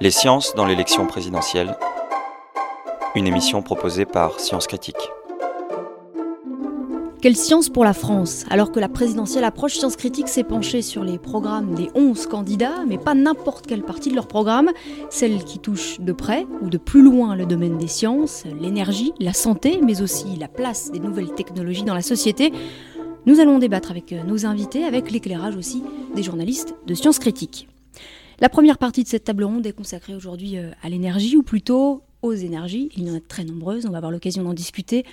Les sciences dans l'élection présidentielle. Une émission proposée par Sciences Critique. Quelle science pour la France? Alors que la présidentielle approche, Sciences Critique s'est penchée sur les programmes des 11 candidats, mais pas n'importe quelle partie de leur programme, celle qui touche de près ou de plus loin le domaine des sciences, l'énergie, la santé, mais aussi la place des nouvelles technologies dans la société. Nous allons débattre avec nos invités, avec l'éclairage aussi des journalistes de Sciences Critiques. La première partie de cette table ronde est consacrée aujourd'hui euh, à l'énergie, ou plutôt aux énergies. Il y en a très nombreuses, on va avoir l'occasion d'en discuter.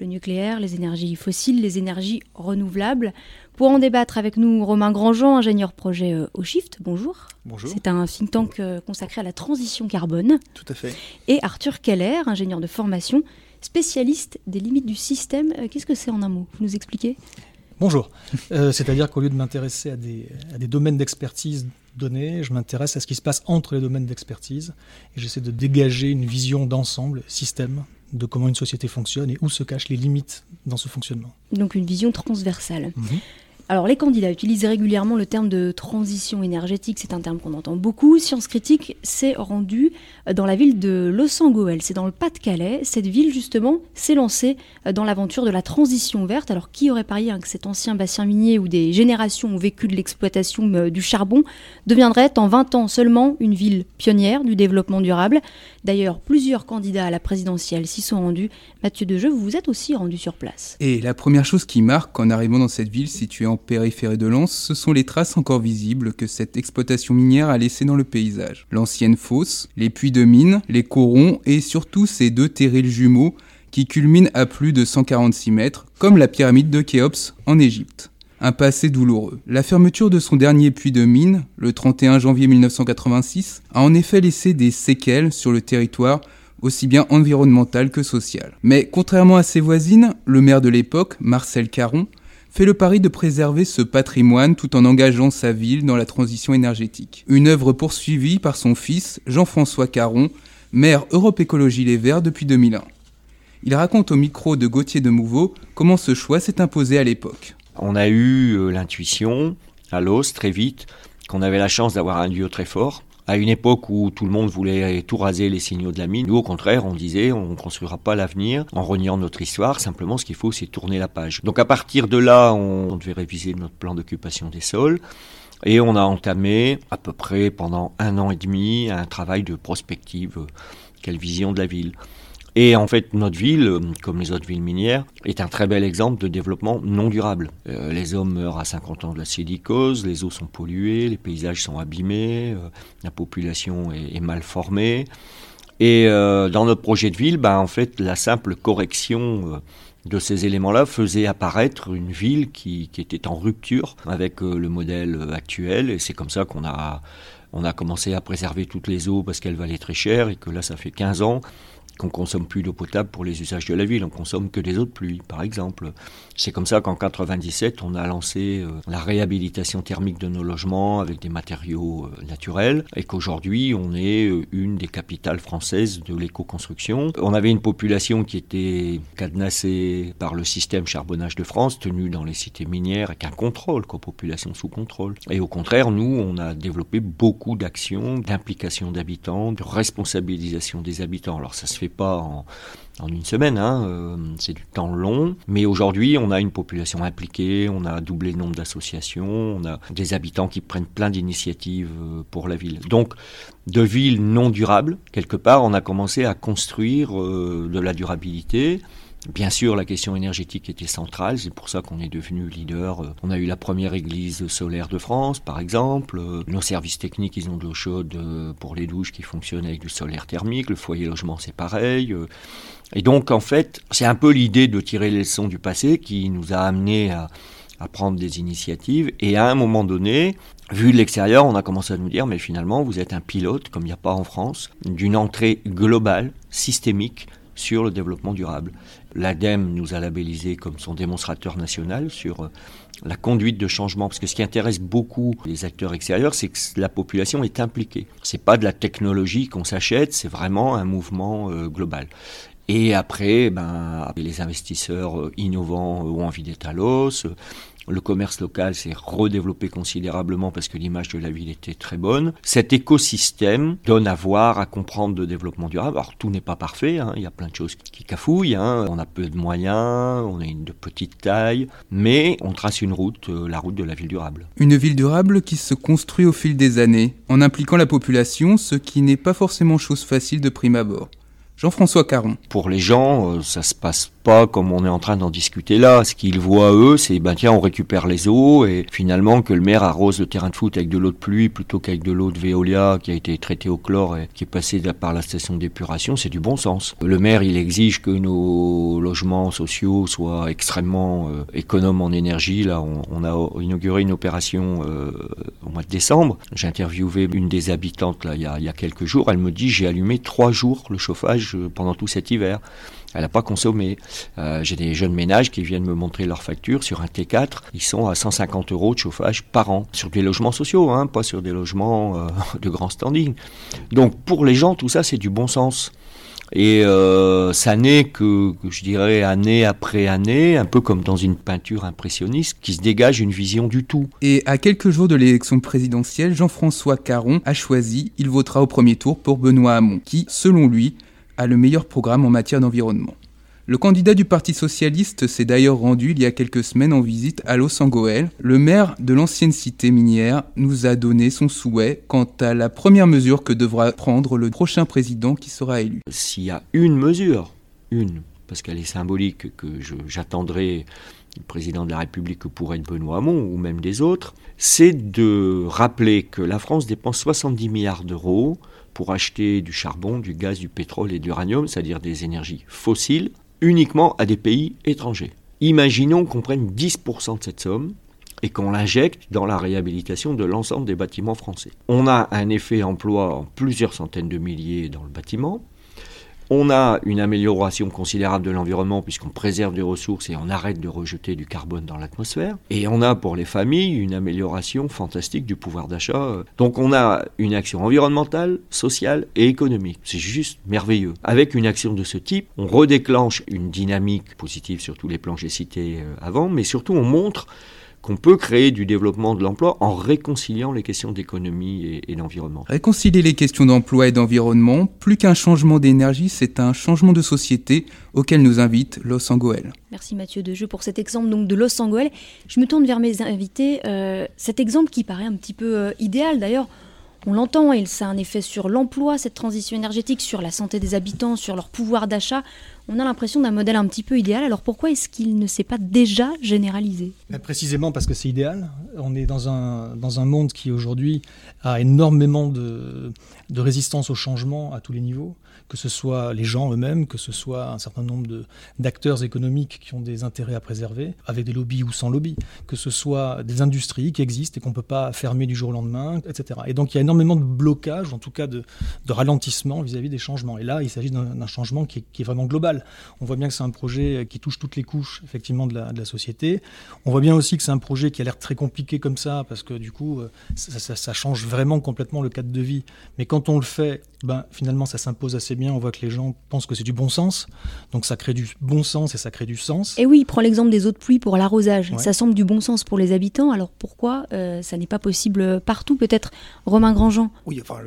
Le nucléaire, les énergies fossiles, les énergies renouvelables. Pour en débattre avec nous, Romain Grandjean, ingénieur projet euh, au Shift, bonjour. Bonjour. C'est un think tank euh, consacré à la transition carbone. Tout à fait. Et Arthur Keller, ingénieur de formation, spécialiste des limites du système. Qu'est-ce que c'est en un mot? Vous nous expliquez? Bonjour. Euh, C'est-à-dire qu'au lieu de m'intéresser à des, à des domaines d'expertise je m'intéresse à ce qui se passe entre les domaines d'expertise et j'essaie de dégager une vision d'ensemble, système, de comment une société fonctionne et où se cachent les limites dans ce fonctionnement. Donc une vision transversale. Mhm. Alors les candidats utilisent régulièrement le terme de transition énergétique, c'est un terme qu'on entend beaucoup. Science Critique s'est rendue dans la ville de Los-Angeles, c'est dans le Pas-de-Calais. Cette ville justement s'est lancée dans l'aventure de la transition verte. Alors qui aurait parié hein, que cet ancien bassin minier où des générations ont vécu de l'exploitation euh, du charbon deviendrait en 20 ans seulement une ville pionnière du développement durable? D'ailleurs, plusieurs candidats à la présidentielle s'y sont rendus. Mathieu Dejeu, vous vous êtes aussi rendu sur place. Et la première chose qui marque en arrivant dans cette ville située en périphérie de Lens, ce sont les traces encore visibles que cette exploitation minière a laissées dans le paysage. L'ancienne fosse, les puits de mine, les corons et surtout ces deux terrils jumeaux qui culminent à plus de 146 mètres, comme la pyramide de Khéops en Égypte. Un passé douloureux. La fermeture de son dernier puits de mine, le 31 janvier 1986, a en effet laissé des séquelles sur le territoire aussi bien environnemental que social. Mais contrairement à ses voisines, le maire de l'époque, Marcel Caron, fait le pari de préserver ce patrimoine tout en engageant sa ville dans la transition énergétique. Une œuvre poursuivie par son fils, Jean-François Caron, maire Europe Écologie Les Verts depuis 2001. Il raconte au micro de Gauthier de Mouveau comment ce choix s'est imposé à l'époque. On a eu euh, l'intuition, à l'os, très vite, qu'on avait la chance d'avoir un lieu très fort. À une époque où tout le monde voulait tout raser les signaux de la mine, nous au contraire, on disait on ne construira pas l'avenir en reniant notre histoire, simplement ce qu'il faut c'est tourner la page. Donc à partir de là, on, devait réviser notre plan d'occupation des sols. Et on a entamé à peu près pendant un an et demi un travail de prospective, quelle vision de la ville. Et en fait, notre ville, euh, comme les autres villes minières, est un très bel exemple de développement non durable. Euh, les hommes meurent à 50 ans de la silicose, les eaux sont polluées, les paysages sont abîmés, euh, la population est, mal formée. Et dans notre projet de ville, ben, en fait, la simple correction de ces éléments-là faisait apparaître une ville qui, était en rupture avec le modèle actuel. Et c'est comme ça qu'on a, on a commencé à préserver toutes les eaux parce qu'elles valaient très cher et que là, ça fait 15 ans qu'on consomme plus d'eau potable pour les usages de la ville, on consomme que des eaux de pluie, par exemple. C'est comme ça qu'en 97, on a lancé euh, la réhabilitation thermique de nos logements avec des matériaux euh, naturels, et qu'aujourd'hui, on est euh, une des capitales françaises de l'éco-construction. On avait une population qui était cadenassée par le système charbonnage de France, tenu dans les cités minières, avec un contrôle, population sous contrôle. Et au contraire, nous, on a développé beaucoup d'actions, d'implication d'habitants, de responsabilisation des habitants. Alors ça se fait pas en, une semaine, hein, euh, c'est du temps long. Mais aujourd'hui, on a une population impliquée, on a doublé le nombre d'associations, on a des habitants qui prennent plein d'initiatives euh, pour la ville. Donc, de villes non durables, quelque part, on a commencé à construire euh, de la durabilité. Bien sûr, la question énergétique était centrale, c'est pour ça qu'on est devenu leader. On a eu la première église solaire de France, par exemple. Nos services techniques, ils ont de l'eau chaude euh, pour les douches qui fonctionnent avec du solaire thermique. Le foyer logement, c'est pareil. Euh, Et donc, en fait, c'est un peu l'idée de tirer les leçons du passé qui nous a amené à, à prendre des initiatives. Et à un moment donné, vu de l'extérieur, on a commencé à nous dire, mais finalement, vous êtes un pilote, comme il n'y a pas en France, d'une entrée globale, systémique, sur le développement durable. L'ADEME nous a labellisé comme son démonstrateur national sur euh, la conduite de changement, parce que ce qui intéresse beaucoup les acteurs extérieurs, c'est que la population est impliquée. C'est pas de la technologie qu'on s'achète, c'est vraiment un mouvement euh, global. Et après, ben, les investisseurs innovants ont envie d'être à l'os. Le commerce local s'est redéveloppé considérablement parce que l'image de la ville était très bonne. Cet écosystème donne à voir, à comprendre de développement durable. Alors tout n'est pas parfait, hein. il y a plein de choses qui cafouillent, hein. on a peu de moyens, on est de petite taille, mais on trace une route, euh, la route de la ville durable. Une ville durable qui se construit au fil des années, en impliquant la population, ce qui n'est pas forcément chose facile de prime abord. Jean-François Caron. Pour les gens, euh, ça se passe pas comme on est en train d'en discuter là. Ce qu'ils voient eux, c'est ben tiens, on récupère les eaux et finalement que le maire arrose le terrain de foot avec de l'eau de pluie plutôt qu'avec de l'eau de Veolia qui a été traitée au chlore et qui est passée par la station d'épuration, c'est du bon sens. Le maire, il exige que nos logements sociaux soient extrêmement euh, économes en énergie. Là, on, a inauguré une opération euh, au mois de décembre. J'ai interviewé une des habitantes là il y a, il y a quelques jours. Elle me dit j'ai allumé trois jours le chauffage euh, pendant tout cet hiver elle n'a pas consommé. Euh, j'ai des jeunes ménages qui viennent me montrer leurs factures sur un T4. Ils sont à 150 euros de chauffage par an sur des logements sociaux, hein, pas sur des logements euh, de grand standing. Donc pour les gens, tout ça, c'est du bon sens. Et euh, ça n'est que, que, je dirais, année après année, un peu comme dans une peinture impressionniste, qui se dégage une vision du tout. Et à quelques jours de l'élection présidentielle, Jean-François Caron a choisi, il votera au premier tour pour Benoît Hamon, qui, selon lui, a le meilleur programme en matière d'environnement. Le candidat du Parti socialiste s'est d'ailleurs rendu il y a quelques semaines en visite à Los Angeles. Le maire de l'ancienne cité minière nous a donné son souhait quant à la première mesure que devra prendre le prochain président qui sera élu. S'il y a une mesure, une, parce qu'elle est symbolique, que j'attendrai du président de la République que pourrait être Benoît Hamon ou même des autres, c'est de rappeler que la France dépense 70 milliards d'euros pour acheter du charbon, du gaz, du pétrole et de l'uranium, c'est-à-dire des énergies fossiles, uniquement à des pays étrangers. Imaginons qu'on prenne 10% de cette somme et qu'on l'injecte dans la réhabilitation de l'ensemble des bâtiments français. On a un effet emploi en plusieurs centaines de milliers dans le bâtiment, on a une amélioration considérable de l'environnement puisqu'on préserve des ressources et on arrête de rejeter du carbone dans l'atmosphère. Et on a pour les familles une amélioration fantastique du pouvoir d'achat. Donc on a une action environnementale, sociale et économique. C'est juste merveilleux. Avec une action de ce type, on redéclenche une dynamique positive sur tous les plans que j'ai cités euh, avant, mais surtout on montre qu'on peut créer du développement de l'emploi en réconciliant les questions d'économie et, d'environnement. Réconcilier les questions d'emploi et d'environnement, plus qu'un changement d'énergie, c'est un changement de société auquel nous invite Los Angeles. Merci Mathieu Dejeu pour cet exemple donc de Los Angeles. Je me tourne vers mes invités. Euh, cet exemple qui paraît un petit peu euh, idéal d'ailleurs, on l'entend, il ça a un effet sur l'emploi, cette transition énergétique, sur la santé des habitants, sur leur pouvoir d'achat. On a l'impression d'un modèle un petit peu idéal. Alors pourquoi est-ce qu'il ne s'est pas déjà généralisé? Précisément parce que c'est idéal. On est dans un, monde qui aujourd'hui a énormément de, de résistance au changement à tous les niveaux que ce soit les gens eux-mêmes, que ce soit un certain nombre d'acteurs économiques qui ont des intérêts à préserver, avec des lobbies ou sans lobby, que ce soit des industries qui existent et qu'on ne peut pas fermer du jour au lendemain, etc. Et donc il y a énormément de blocages, en tout cas de, de ralentissement vis-à-vis des changements. Et là, il s'agit d'un changement qui est, vraiment global. On voit bien que c'est un projet qui touche toutes les couches, effectivement, de la, de la société. On voit bien aussi que c'est un projet qui a l'air très compliqué comme ça, parce que du coup, euh, ça, ça, ça change vraiment complètement le cadre de vie. Mais quand on le fait, ben, finalement, ça s'impose assez bien, on voit que les gens pensent que c'est du bon sens. Donc ça crée du bon sens et ça crée du sens. Et oui, il prend l'exemple des eaux de pluie pour l'arrosage. Ça semble du bon sens pour les habitants. Alors pourquoi euh, ça n'est pas possible partout? Peut-être Romain Grandjean Oui, enfin,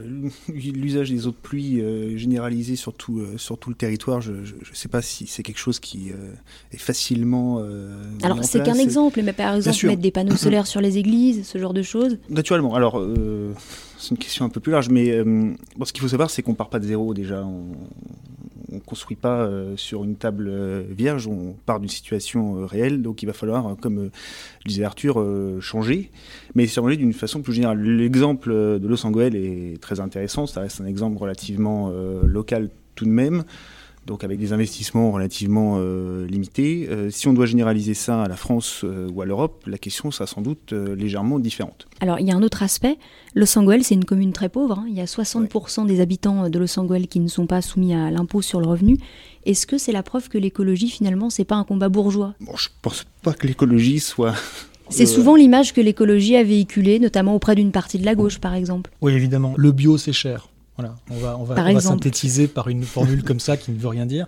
l'usage des eaux de pluie euh, généralisé sur tout, euh, sur tout le territoire, je ne sais pas si c'est quelque chose qui est facilement. Alors c'est qu'un exemple, mais par exemple mettre des panneaux solaires sur les églises, ce genre de choses. Naturellement. Alors c'est une question un peu plus large, mais euh, ce qu'il faut savoir, c'est qu'on part pas de zéro déjà. On ne construit pas euh, sur une table euh, vierge, on part d'une situation réelle, donc il va falloir, comme disait Arthur, changer, mais changer d'une façon plus générale. L'exemple de Los Angeles est très intéressant, ça reste un exemple relativement local tout de même donc avec des investissements relativement euh, limités. Euh, si on doit généraliser ça à la France euh, ou à l'Europe, la question sera sans doute légèrement différente. Alors il y a un autre aspect. Los Angeles, c'est une commune très pauvre. Hein. Il y a 60% des habitants de Los Angeles qui ne sont pas soumis à l'impôt sur le revenu. Est-ce que c'est la preuve que l'écologie, finalement, c'est pas un combat bourgeois? Bon, Je pense pas que l'écologie soit c'est souvent l'image que l'écologie a véhiculée, notamment auprès d'une partie de la gauche, par exemple. Oui, évidemment. Le bio, c'est cher Voilà, on va, on va, synthétiser par une formule comme ça qui ne veut rien dire.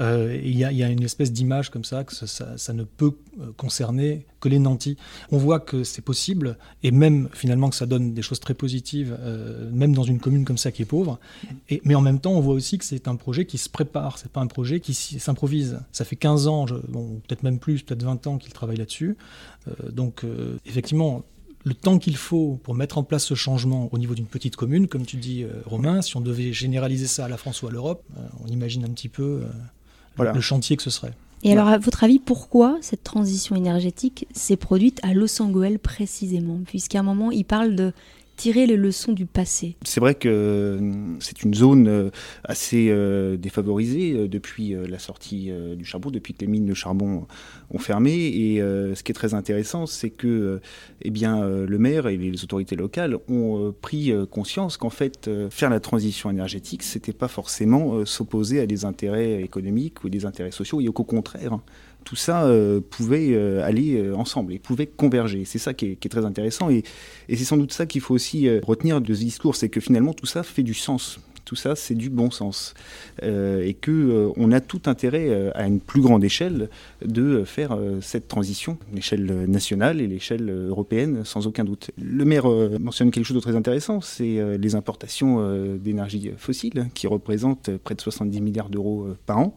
Euh, il y, a une espèce d'image comme ça que ça, ne peut euh, concerner que les nantis. On voit que c'est possible et même finalement que ça donne des choses très positives, euh, même dans une commune comme ça qui est pauvre. Et, mais en même temps, on voit aussi que c'est un projet qui se prépare, c'est pas un projet qui s'improvise. Ça fait 15 ans, bon, peut-être même plus, peut-être 20 ans qu'il travaille là-dessus. donc effectivement, le temps qu'il faut pour mettre en place ce changement au niveau d'une petite commune, comme tu dis, euh, Romain, si on devait généraliser ça à la France ou à l'Europe, euh, on imagine un petit peu euh, le chantier que ce serait. Et alors, à votre avis, pourquoi cette transition énergétique s'est produite à Los Angeles précisément? Puisqu'à un moment, il parle de tirer les leçons du passé C'est vrai que euh, c'est une zone euh, assez euh, défavorisée depuis la sortie du charbon, depuis que les mines de charbon ont fermé. Et ce qui est très intéressant, c'est que eh bien, le maire et les autorités locales ont pris conscience qu'en fait, faire la transition énergétique, c'était pas forcément s'opposer à des intérêts économiques ou des intérêts sociaux, et au contraire, tout ça euh, pouvait euh, aller euh, ensemble et pouvait converger. C'est ça qui est, très intéressant et, c'est sans doute ça qu'il faut aussi retenir de ce discours, c'est que finalement tout ça fait du sens. Tout ça, c'est du bon sens. et qu'on on a tout intérêt à une plus grande échelle de faire cette transition, l'échelle nationale et l'échelle européenne, sans aucun doute. Le maire mentionne quelque chose de très intéressant, c'est les importations d'énergie fossile, qui représentent près de 70 milliards d'euros par an.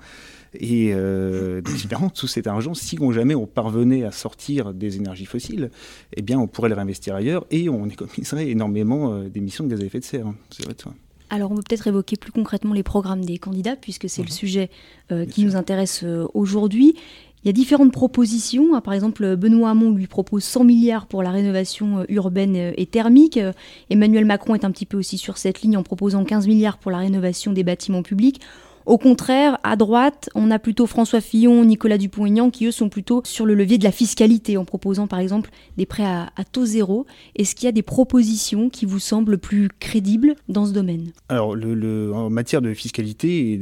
Et euh, donc, tout cet argent, si jamais on parvenait à sortir des énergies fossiles, eh bien, on pourrait le réinvestir ailleurs et on économiserait énormément euh, d'émissions de gaz à effet de serre. C'est vrai ça. Alors, on peut peut-être évoquer plus concrètement les programmes des candidats, puisque c'est le mhm. sujet euh, qui nous intéresse euh, aujourd'hui. Il y a différentes propositions. Par exemple, Benoît Hamon lui propose 100 milliards pour la rénovation urbaine et thermique. Emmanuel Macron est un petit peu aussi sur cette ligne en proposant 15 milliards pour la rénovation des bâtiments publics. Au contraire, à droite, on a plutôt François Fillon, Nicolas Dupont-Aignan qui eux sont plutôt sur le levier de la fiscalité en proposant par exemple des prêts à, taux zéro. Est-ce qu'il y a des propositions qui vous semblent plus crédibles dans ce domaine? Alors, en matière de fiscalité,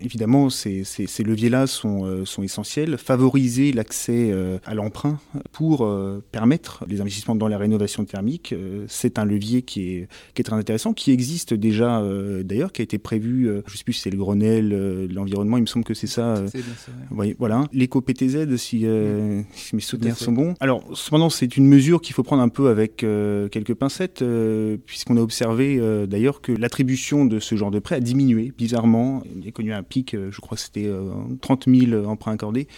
évidemment, ces, leviers-là sont, euh, sont, essentiels. Favoriser l'accès euh, à l'emprunt pour euh, permettre les investissements dans la rénovation thermique, c'est un levier qui est, très intéressant, qui existe déjà d'ailleurs, qui a été prévu, je ne sais plus si c'est le Grenelle, euh, l'environnement, il me semble que c'est ça. Euh, voilà. L'éco-PTZ, si, euh, si, mes souvenirs sont bons. Alors, cependant, c'est une mesure qu'il faut prendre un peu avec quelques pincettes, puisqu'on a observé d'ailleurs que l'attribution de ce genre de prêt a diminué, bizarrement. Il y a connu un pic, je crois que c'était 30 000 emprunts accordés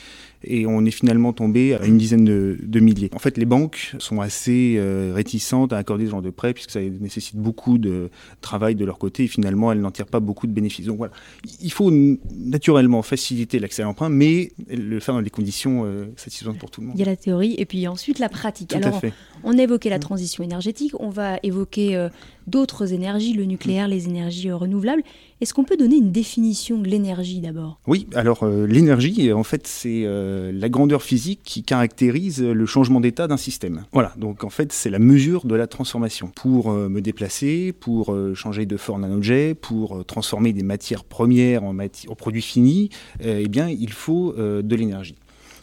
et on est finalement tombé à une dizaine de, milliers. En fait, les banques sont assez euh, réticentes à accorder ce genre de prêt puisque ça nécessite beaucoup de travail de leur côté et finalement elles n'en tirent pas beaucoup de bénéfices. Donc voilà, il faut naturellement faciliter l'accès à l'emprunt, mais le faire dans des conditions euh, satisfaisantes pour tout le monde. Il y a la théorie et puis ensuite la pratique. Tout Alors, à fait. On a évoqué la transition énergétique, on va évoquer euh, d'autres énergies, le nucléaire, les énergies renouvelables. Est-ce qu'on peut donner une définition de l'énergie d'abord? Oui, alors euh, l'énergie, en fait, c'est euh, la grandeur physique qui caractérise le changement d'état d'un système. Voilà, donc en fait, c'est la mesure de la transformation. Pour euh, me déplacer, pour changer de forme d'un objet, pour transformer des matières premières en, en produits finis, eh bien, il faut de l'énergie.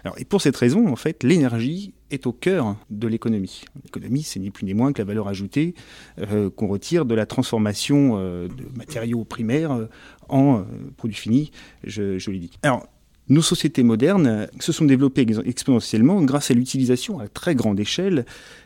Alors, et pour cette raison, en fait, l'énergie est au cœur de l'économie. L'économie, c'est ni plus ni moins que la valeur ajoutée euh, qu'on retire de la transformation euh, de matériaux primaires euh, en produits finis, je, l'ai dit. Alors, nos sociétés modernes se sont développées exponentiellement grâce à l'utilisation à très grande échelle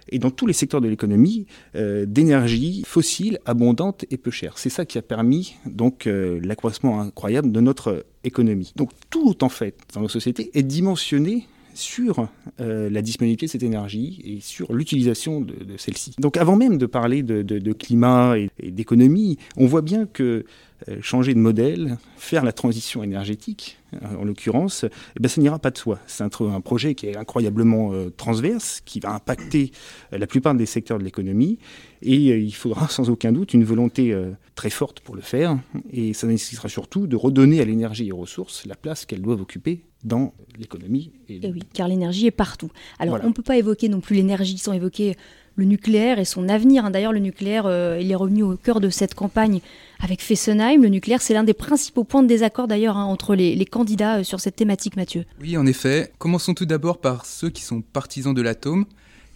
et dans tous les secteurs de l'économie d'énergie fossile abondante et peu chère. C'est ça qui a permis donc l'accroissement incroyable de notre économie. Donc tout en fait dans nos sociétés est dimensionné sur euh, la disponibilité de cette énergie et sur l'utilisation de, celle-ci. Donc avant même de parler de, climat et, d'économie, on voit bien que euh, changer de modèle, faire la transition énergétique, euh, en l'occurrence, eh ben, ça n'ira pas de soi. C'est un, un, projet qui est incroyablement transverse, qui va impacter la plupart des secteurs de l'économie, et il faudra sans aucun doute une volonté très forte pour le faire, et ça nécessitera surtout de redonner à l'énergie et aux ressources la place qu'elles doivent occuper dans l'économie. Et... Eh oui, car l'énergie est partout. Alors on ne peut pas évoquer non plus l'énergie sans évoquer le nucléaire et son avenir. Hein. D'ailleurs, le nucléaire, euh, il est revenu au cœur de cette campagne avec Fessenheim. Le nucléaire, c'est l'un des principaux points de désaccord d'ailleurs hein, entre les, les, candidats euh, sur cette thématique, Mathieu. Oui, en effet. Commençons tout d'abord par ceux qui sont partisans de l'atome.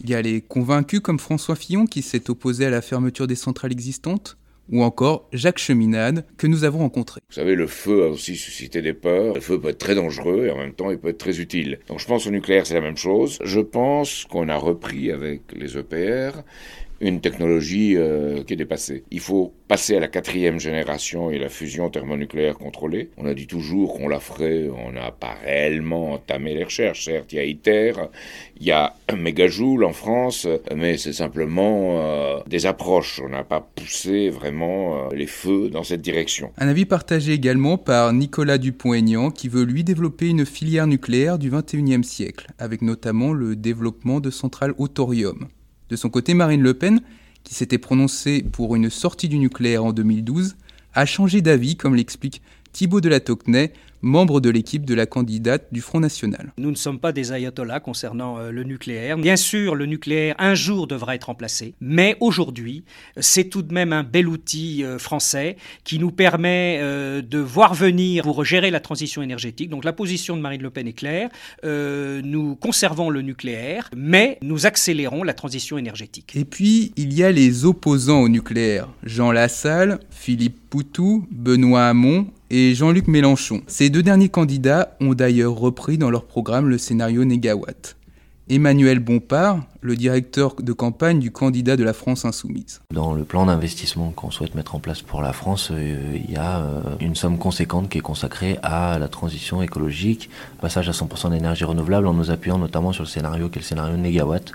Il y a les convaincus comme François Fillon qui s'est opposé à la fermeture des centrales existantes ou encore Jacques Cheminade, que nous avons rencontré. Vous savez, le feu a aussi suscité des peurs. Le feu peut être très dangereux et en même temps, il peut être très utile. Donc je pense au nucléaire, c'est la même chose. Je pense qu'on a repris avec les EPR une technologie euh, qui est dépassée. Il faut passer à la quatrième génération et la fusion thermonucléaire contrôlée. On a dit toujours qu'on la ferait, on n'a pas réellement entamé les recherches. Certes, il y a ITER, il y a un mégajoule en France, mais c'est simplement euh, des approches. On n'a pas poussé vraiment euh, les feux dans cette direction. Un avis partagé également par Nicolas Dupont-Aignan qui veut lui développer une filière nucléaire du 21e siècle, avec notamment le développement de centrales au thorium. De son côté, Marine Le Pen, qui s'était prononcée pour une sortie du nucléaire en 2012, a changé d'avis, comme l'explique Thibaut de la Tocnay, membre de l'équipe de la candidate du Front National. Nous ne sommes pas des ayatollahs concernant euh, le nucléaire. Bien sûr, le nucléaire un jour devra être remplacé, mais aujourd'hui, c'est tout de même un bel outil euh, français qui nous permet euh, de voir venir pour gérer la transition énergétique. Donc la position de Marine Le Pen est claire. nous conservons le nucléaire, mais nous accélérons la transition énergétique. Et puis, il y a les opposants au nucléaire. Jean Lassalle, Philippe Poutou, Benoît Hamon et Jean-Luc Mélenchon. Ces deux derniers candidats ont d'ailleurs repris dans leur programme le scénario Négawatt. Emmanuel Bompard, le directeur de campagne du candidat de la France insoumise. Dans le plan d'investissement qu'on souhaite mettre en place pour la France, euh, il y a euh, une somme conséquente qui est consacrée à la transition écologique, passage à 100% d'énergie renouvelable en nous appuyant notamment sur le scénario qui est le scénario Négawatt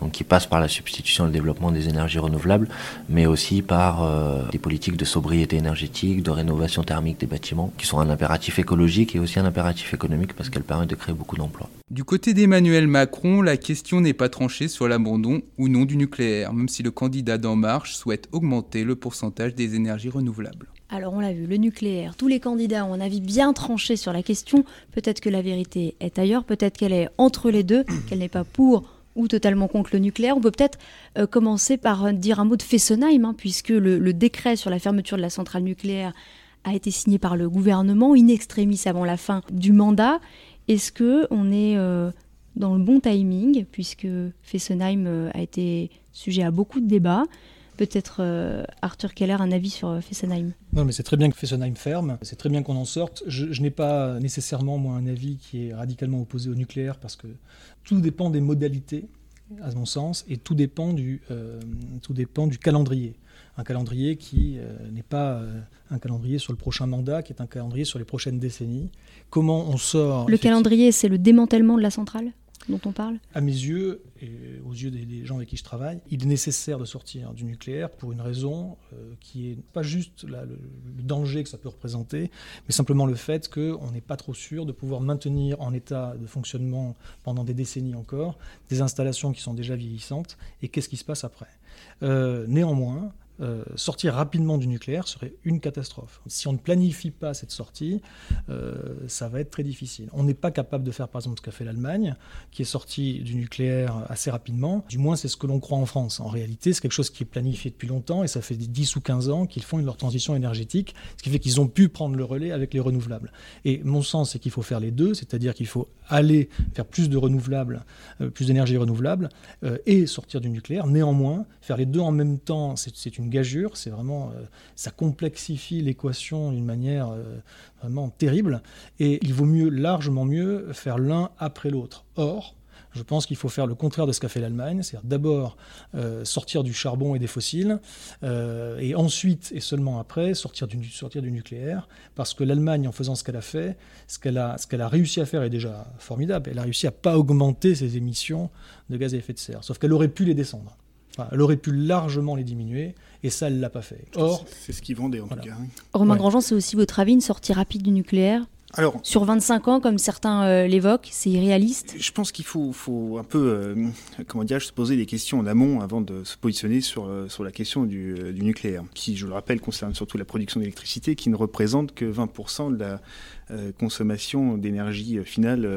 donc qui passe par la substitution et le développement des énergies renouvelables, mais aussi par euh, des politiques de sobriété énergétique, de rénovation thermique des bâtiments, qui sont un impératif écologique et aussi un impératif économique parce qu'elles permettent de créer beaucoup d'emplois. Du côté d'Emmanuel Macron, la question n'est pas tranchée sur l'abandon ou non du nucléaire, même si le candidat d'En Marche souhaite augmenter le pourcentage des énergies renouvelables. Alors on l'a vu, le nucléaire, tous les candidats ont un avis bien tranché sur la question. Peut-être que la vérité est ailleurs, peut-être qu'elle est entre les deux, qu'elle n'est pas pour ou totalement contre le nucléaire. On peut peut-être euh, commencer par euh, dire un mot de Fessenheim, hein, puisque le, décret sur la fermeture de la centrale nucléaire a été signé par le gouvernement, in extremis avant la fin du mandat. Est-ce que on est euh, dans le bon timing, puisque Fessenheim a été sujet à beaucoup de débats? Peut-être Arthur Keller, un avis sur Fessenheim Non, mais c'est très bien que Fessenheim ferme, c'est très bien qu'on en sorte. Je, je n'ai pas nécessairement, moi, un avis qui est radicalement opposé au nucléaire, parce que tout dépend des modalités, à mon sens, et tout dépend du, euh, tout dépend du calendrier. Un calendrier qui euh, n'est pas euh, un calendrier sur le prochain mandat, qui est un calendrier sur les prochaines décennies. Comment on sort... Le calendrier, c'est le démantèlement de la centrale? Dont on parle? À mes yeux, et aux yeux des, gens avec qui je travaille, il est nécessaire de sortir du nucléaire pour une raison euh, qui est pas juste le, danger que ça peut représenter, mais simplement le fait qu'on n'est pas trop sûr de pouvoir maintenir en état de fonctionnement pendant des décennies encore des installations qui sont déjà vieillissantes, et qu'est-ce qui se passe après? Euh, néanmoins, euh, sortir rapidement du nucléaire serait une catastrophe. Si on ne planifie pas cette sortie, euh, ça va être très difficile. On n'est pas capable de faire par exemple ce qu'a fait l'Allemagne, qui est sortie du nucléaire assez rapidement. Du moins, c'est ce que l'on croit en France. En réalité, c'est quelque chose qui est planifié depuis longtemps et ça fait 10 ou 15 ans qu'ils font leur transition énergétique, ce qui fait qu'ils ont pu prendre le relais avec les renouvelables. Et mon sens, c'est qu'il faut faire les deux, c'est-à-dire qu'il faut aller faire plus de renouvelables, euh, plus d'énergie renouvelable et sortir du nucléaire. Néanmoins, faire les deux en même temps, c'est une gageure, c'est vraiment, euh, ça complexifie l'équation d'une manière euh, vraiment terrible, et il vaut mieux, largement mieux, faire l'un après l'autre. Or, je pense qu'il faut faire le contraire de ce qu'a fait l'Allemagne, c'est-à-dire d'abord euh, sortir du charbon et des fossiles, et ensuite et seulement après sortir du, nucléaire, parce que l'Allemagne, en faisant ce qu'elle a fait, ce qu'elle a, réussi à faire est déjà formidable. Elle a réussi à pas augmenter ses émissions de gaz à effet de serre, sauf qu'elle aurait pu les descendre elle aurait pu largement les diminuer, et ça, elle ne l'a pas fait. Or, c'est ce qu'ils vendaient en tout cas. Romain Grandjean, c'est aussi votre avis, une sortie rapide du nucléaire? Alors, sur 25 ans, comme certains euh, l'évoquent, c'est irréaliste? Je pense qu'il faut, faut, un peu, euh, comment dire, se poser des questions en amont avant de se positionner sur, euh, sur la question du, du, nucléaire, qui, je le rappelle, concerne surtout la production d'électricité, qui ne représente que 20% de la, euh, consommation d'énergie finale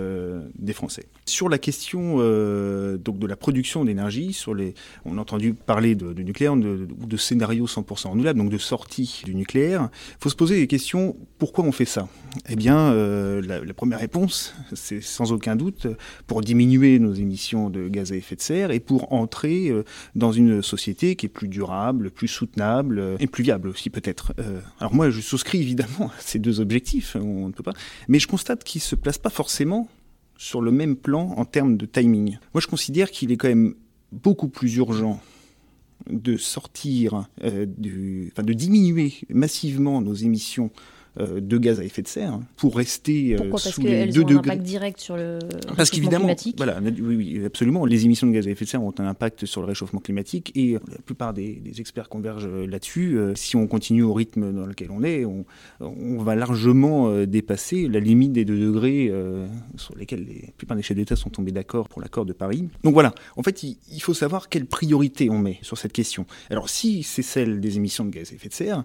des Français. Sur la question donc de la production d'énergie, sur les, on a entendu parler de, nucléaire, de, de scénario 100% renouvelable, donc de sortie du nucléaire. Il faut se poser des questions, pourquoi on fait ça? Eh bien, la, la, première réponse, c'est sans aucun doute pour diminuer nos émissions de gaz à effet de serre et pour entrer dans une société qui est plus durable, plus soutenable et plus viable aussi peut-être. alors moi, je souscris évidemment à ces deux objectifs. On pas. Mais je constate qu'il ne se place pas forcément sur le même plan en termes de timing. Moi, je considère qu'il est quand même beaucoup plus urgent de sortir, euh, enfin, de diminuer massivement nos émissions euh, de gaz à effet de serre pour rester euh, Pourquoi? Sous les 2 degrés. un impact direct sur le Parce qu'évidemment, climatique. voilà, oui, oui, absolument. Les émissions de gaz à effet de serre ont un impact sur le réchauffement climatique et la plupart des, experts convergent euh, là-dessus. si on continue au rythme dans lequel on est, on, va largement dépasser la limite des 2 degrés sur lesquels les, la plupart des chefs d'État sont tombés d'accord pour l'accord de Paris. Donc voilà, en fait, il, il faut savoir quelle priorité on met sur cette question. Alors si c'est celle des émissions de gaz à effet de serre,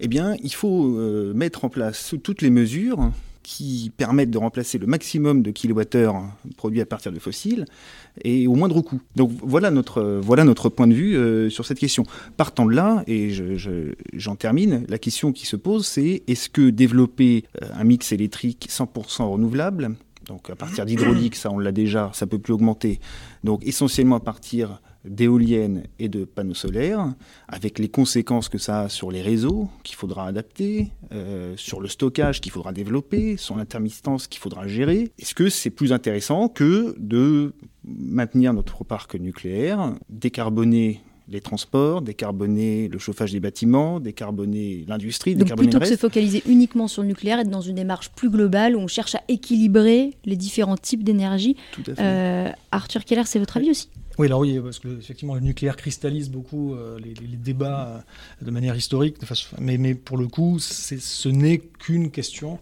eh bien, il faut euh, mettre en place toutes les mesures qui permettent de remplacer le maximum de kilowattheures produits à partir de fossiles et au moindre coût. Donc voilà notre, point de vue euh, sur cette question. Partant de là, et j'en termine, la question qui se pose, c'est est-ce que développer euh, un mix électrique 100% renouvelable, donc à partir d'hydraulique, ça on l'a déjà, ça peut plus augmenter, donc essentiellement à partir d'éoliennes et de panneaux solaires, avec les conséquences que ça a sur les réseaux qu'il faudra adapter, euh, sur le stockage qu'il faudra développer, sur l'intermittence qu'il faudra gérer. Est-ce que c'est plus intéressant que de maintenir notre parc nucléaire, décarboner les transports, décarboner le chauffage des bâtiments, décarboner l'industrie, décarboner plutôt que se focaliser uniquement sur le nucléaire, être dans une démarche plus globale où on cherche à équilibrer les différents types d'énergie. Euh, Arthur Keller, c'est votre avis aussi? Oui, alors oui, parce que effectivement le nucléaire cristallise beaucoup euh, les, débats euh, de manière historique, mais, mais pour le coup, ce n'est qu'une question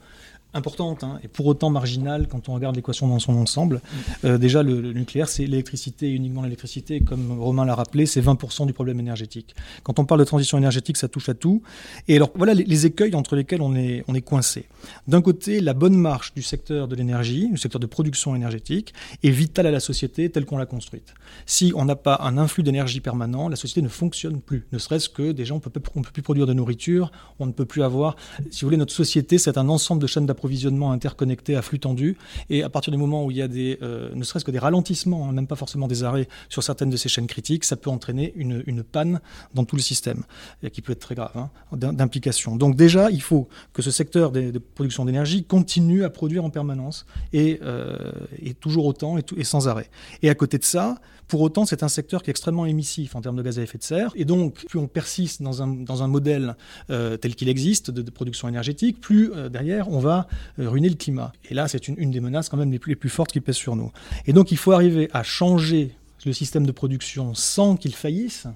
importante hein, et pour autant marginale quand on regarde l'équation dans son ensemble. Mm. Euh, déjà, le, nucléaire, c'est l'électricité, uniquement l'électricité, comme Romain l'a rappelé, c'est 20% du problème énergétique. Quand on parle de transition énergétique, ça touche à tout. Et alors, voilà les, écueils entre lesquels on est, on est coincé. D'un côté, la bonne marche du secteur de l'énergie, du secteur de production énergétique, est vitale à la société telle qu'on l'a construite. Si on n'a pas un influx d'énergie permanent, la société ne fonctionne plus. Ne serait-ce que déjà, on ne peut plus produire de nourriture, on ne peut plus avoir... Si vous voulez, notre société, c'est un ensemble de chaînes d'approvisionnement approvisionnement interconnecté à flux tendu. Et à partir du moment où il y a des, euh, ne serait-ce que des ralentissements, hein, même pas forcément des arrêts sur certaines de ces chaînes critiques, ça peut entraîner une, une panne dans tout le système, qui peut être très grave hein, d'implication. Donc déjà, il faut que ce secteur de, production d'énergie continue à produire en permanence et, euh, et toujours autant et, sans arrêt. Et à côté de ça, pour autant, c'est un secteur qui est extrêmement émissif en termes de gaz à effet de serre. Et donc, plus on persiste dans un, dans un modèle euh, tel qu'il existe de, production énergétique, plus derrière, on va ruiner le climat. Et là, c'est une, des menaces quand même les plus, les plus fortes qui pèsent sur nous. Et donc, il faut arriver à changer le système de production sans qu'il faillisse.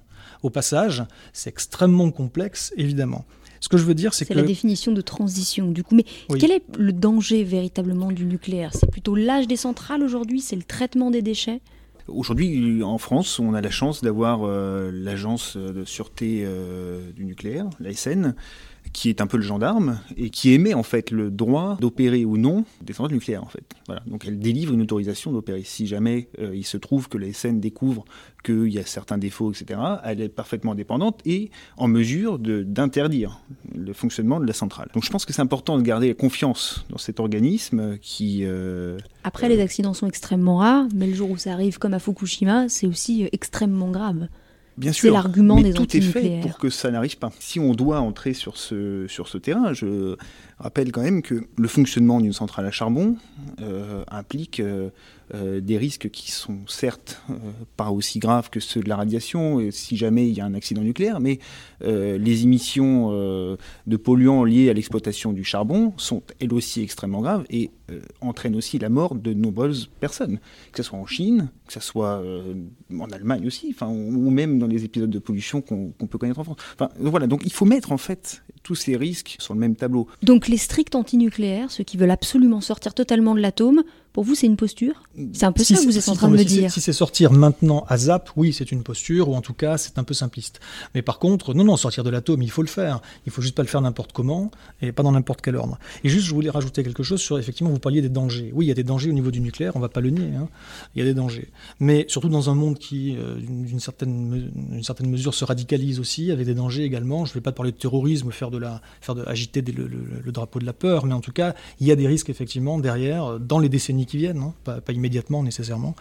Au passage, c'est extrêmement complexe, évidemment. Ce que je veux dire, c'est que... C'est la définition de transition, du coup. Mais quel est le danger véritablement du nucléaire? C'est plutôt l'âge des centrales aujourd'hui? C'est le traitement des déchets? Aujourd'hui, en France, on a la chance d'avoir euh, l'agence de sûreté euh, du nucléaire, l'ASN, qui est un peu le gendarme et qui émet en fait le droit d'opérer ou non des centrales nucléaires en fait. Voilà. Donc elle délivre une autorisation d'opérer. Si jamais euh, il se trouve que la SN découvre qu'il y a certains défauts, etc., elle est parfaitement indépendante et en mesure d'interdire le fonctionnement de la centrale. Donc je pense que c'est important de garder confiance dans cet organisme qui... Euh, Après, les accidents sont extrêmement rares, mais le jour où ça arrive comme à Fukushima, c'est aussi euh, extrêmement grave. Bien sûr, c'est l'argument des tout est fait pour que ça n'arrive pas. Si on doit entrer sur ce, sur ce terrain, je rappelle quand même que le fonctionnement d'une centrale à charbon euh, implique euh, euh, des risques qui sont certes pas aussi graves que ceux de la radiation si jamais il y a un accident nucléaire, mais les émissions de polluants liées à l'exploitation du charbon sont elles aussi extrêmement graves et entraînent aussi la mort de nombreuses personnes, que ce soit en Chine, que ce soit en Allemagne aussi, enfin, ou même dans les épisodes de pollution qu'on peut connaître en France. Enfin, voilà, donc il faut mettre en fait tous ces risques sur le même tableau. Donc les stricts antinucléaires, ceux qui veulent absolument sortir totalement de l'atome, Pour vous, c'est une posture? C'est un peu ça que vous êtes en train de me dire. Si c'est sortir maintenant à ZAP, oui, c'est une posture, ou en tout cas, c'est un peu simpliste. Mais par contre, non, non, sortir de l'atome, il faut le faire. Il faut juste pas le faire n'importe comment, et pas dans n'importe quel ordre. Et juste, je voulais rajouter quelque chose sur, effectivement, vous parliez des dangers. Oui, il y a des dangers au niveau du nucléaire, on va pas le nier. Hein. Il y a des dangers. Mais surtout dans un monde qui, euh, d'une certaine, une certaine mesure, se radicalise aussi, avec des dangers également. Je ne vais pas parler de terrorisme, faire de la, faire de, agiter le, le drapeau de la peur, mais en tout cas, il y a des risques, effectivement, derrière, dans les décennies qui viennent, hein, pas, immédiatement nécessairement,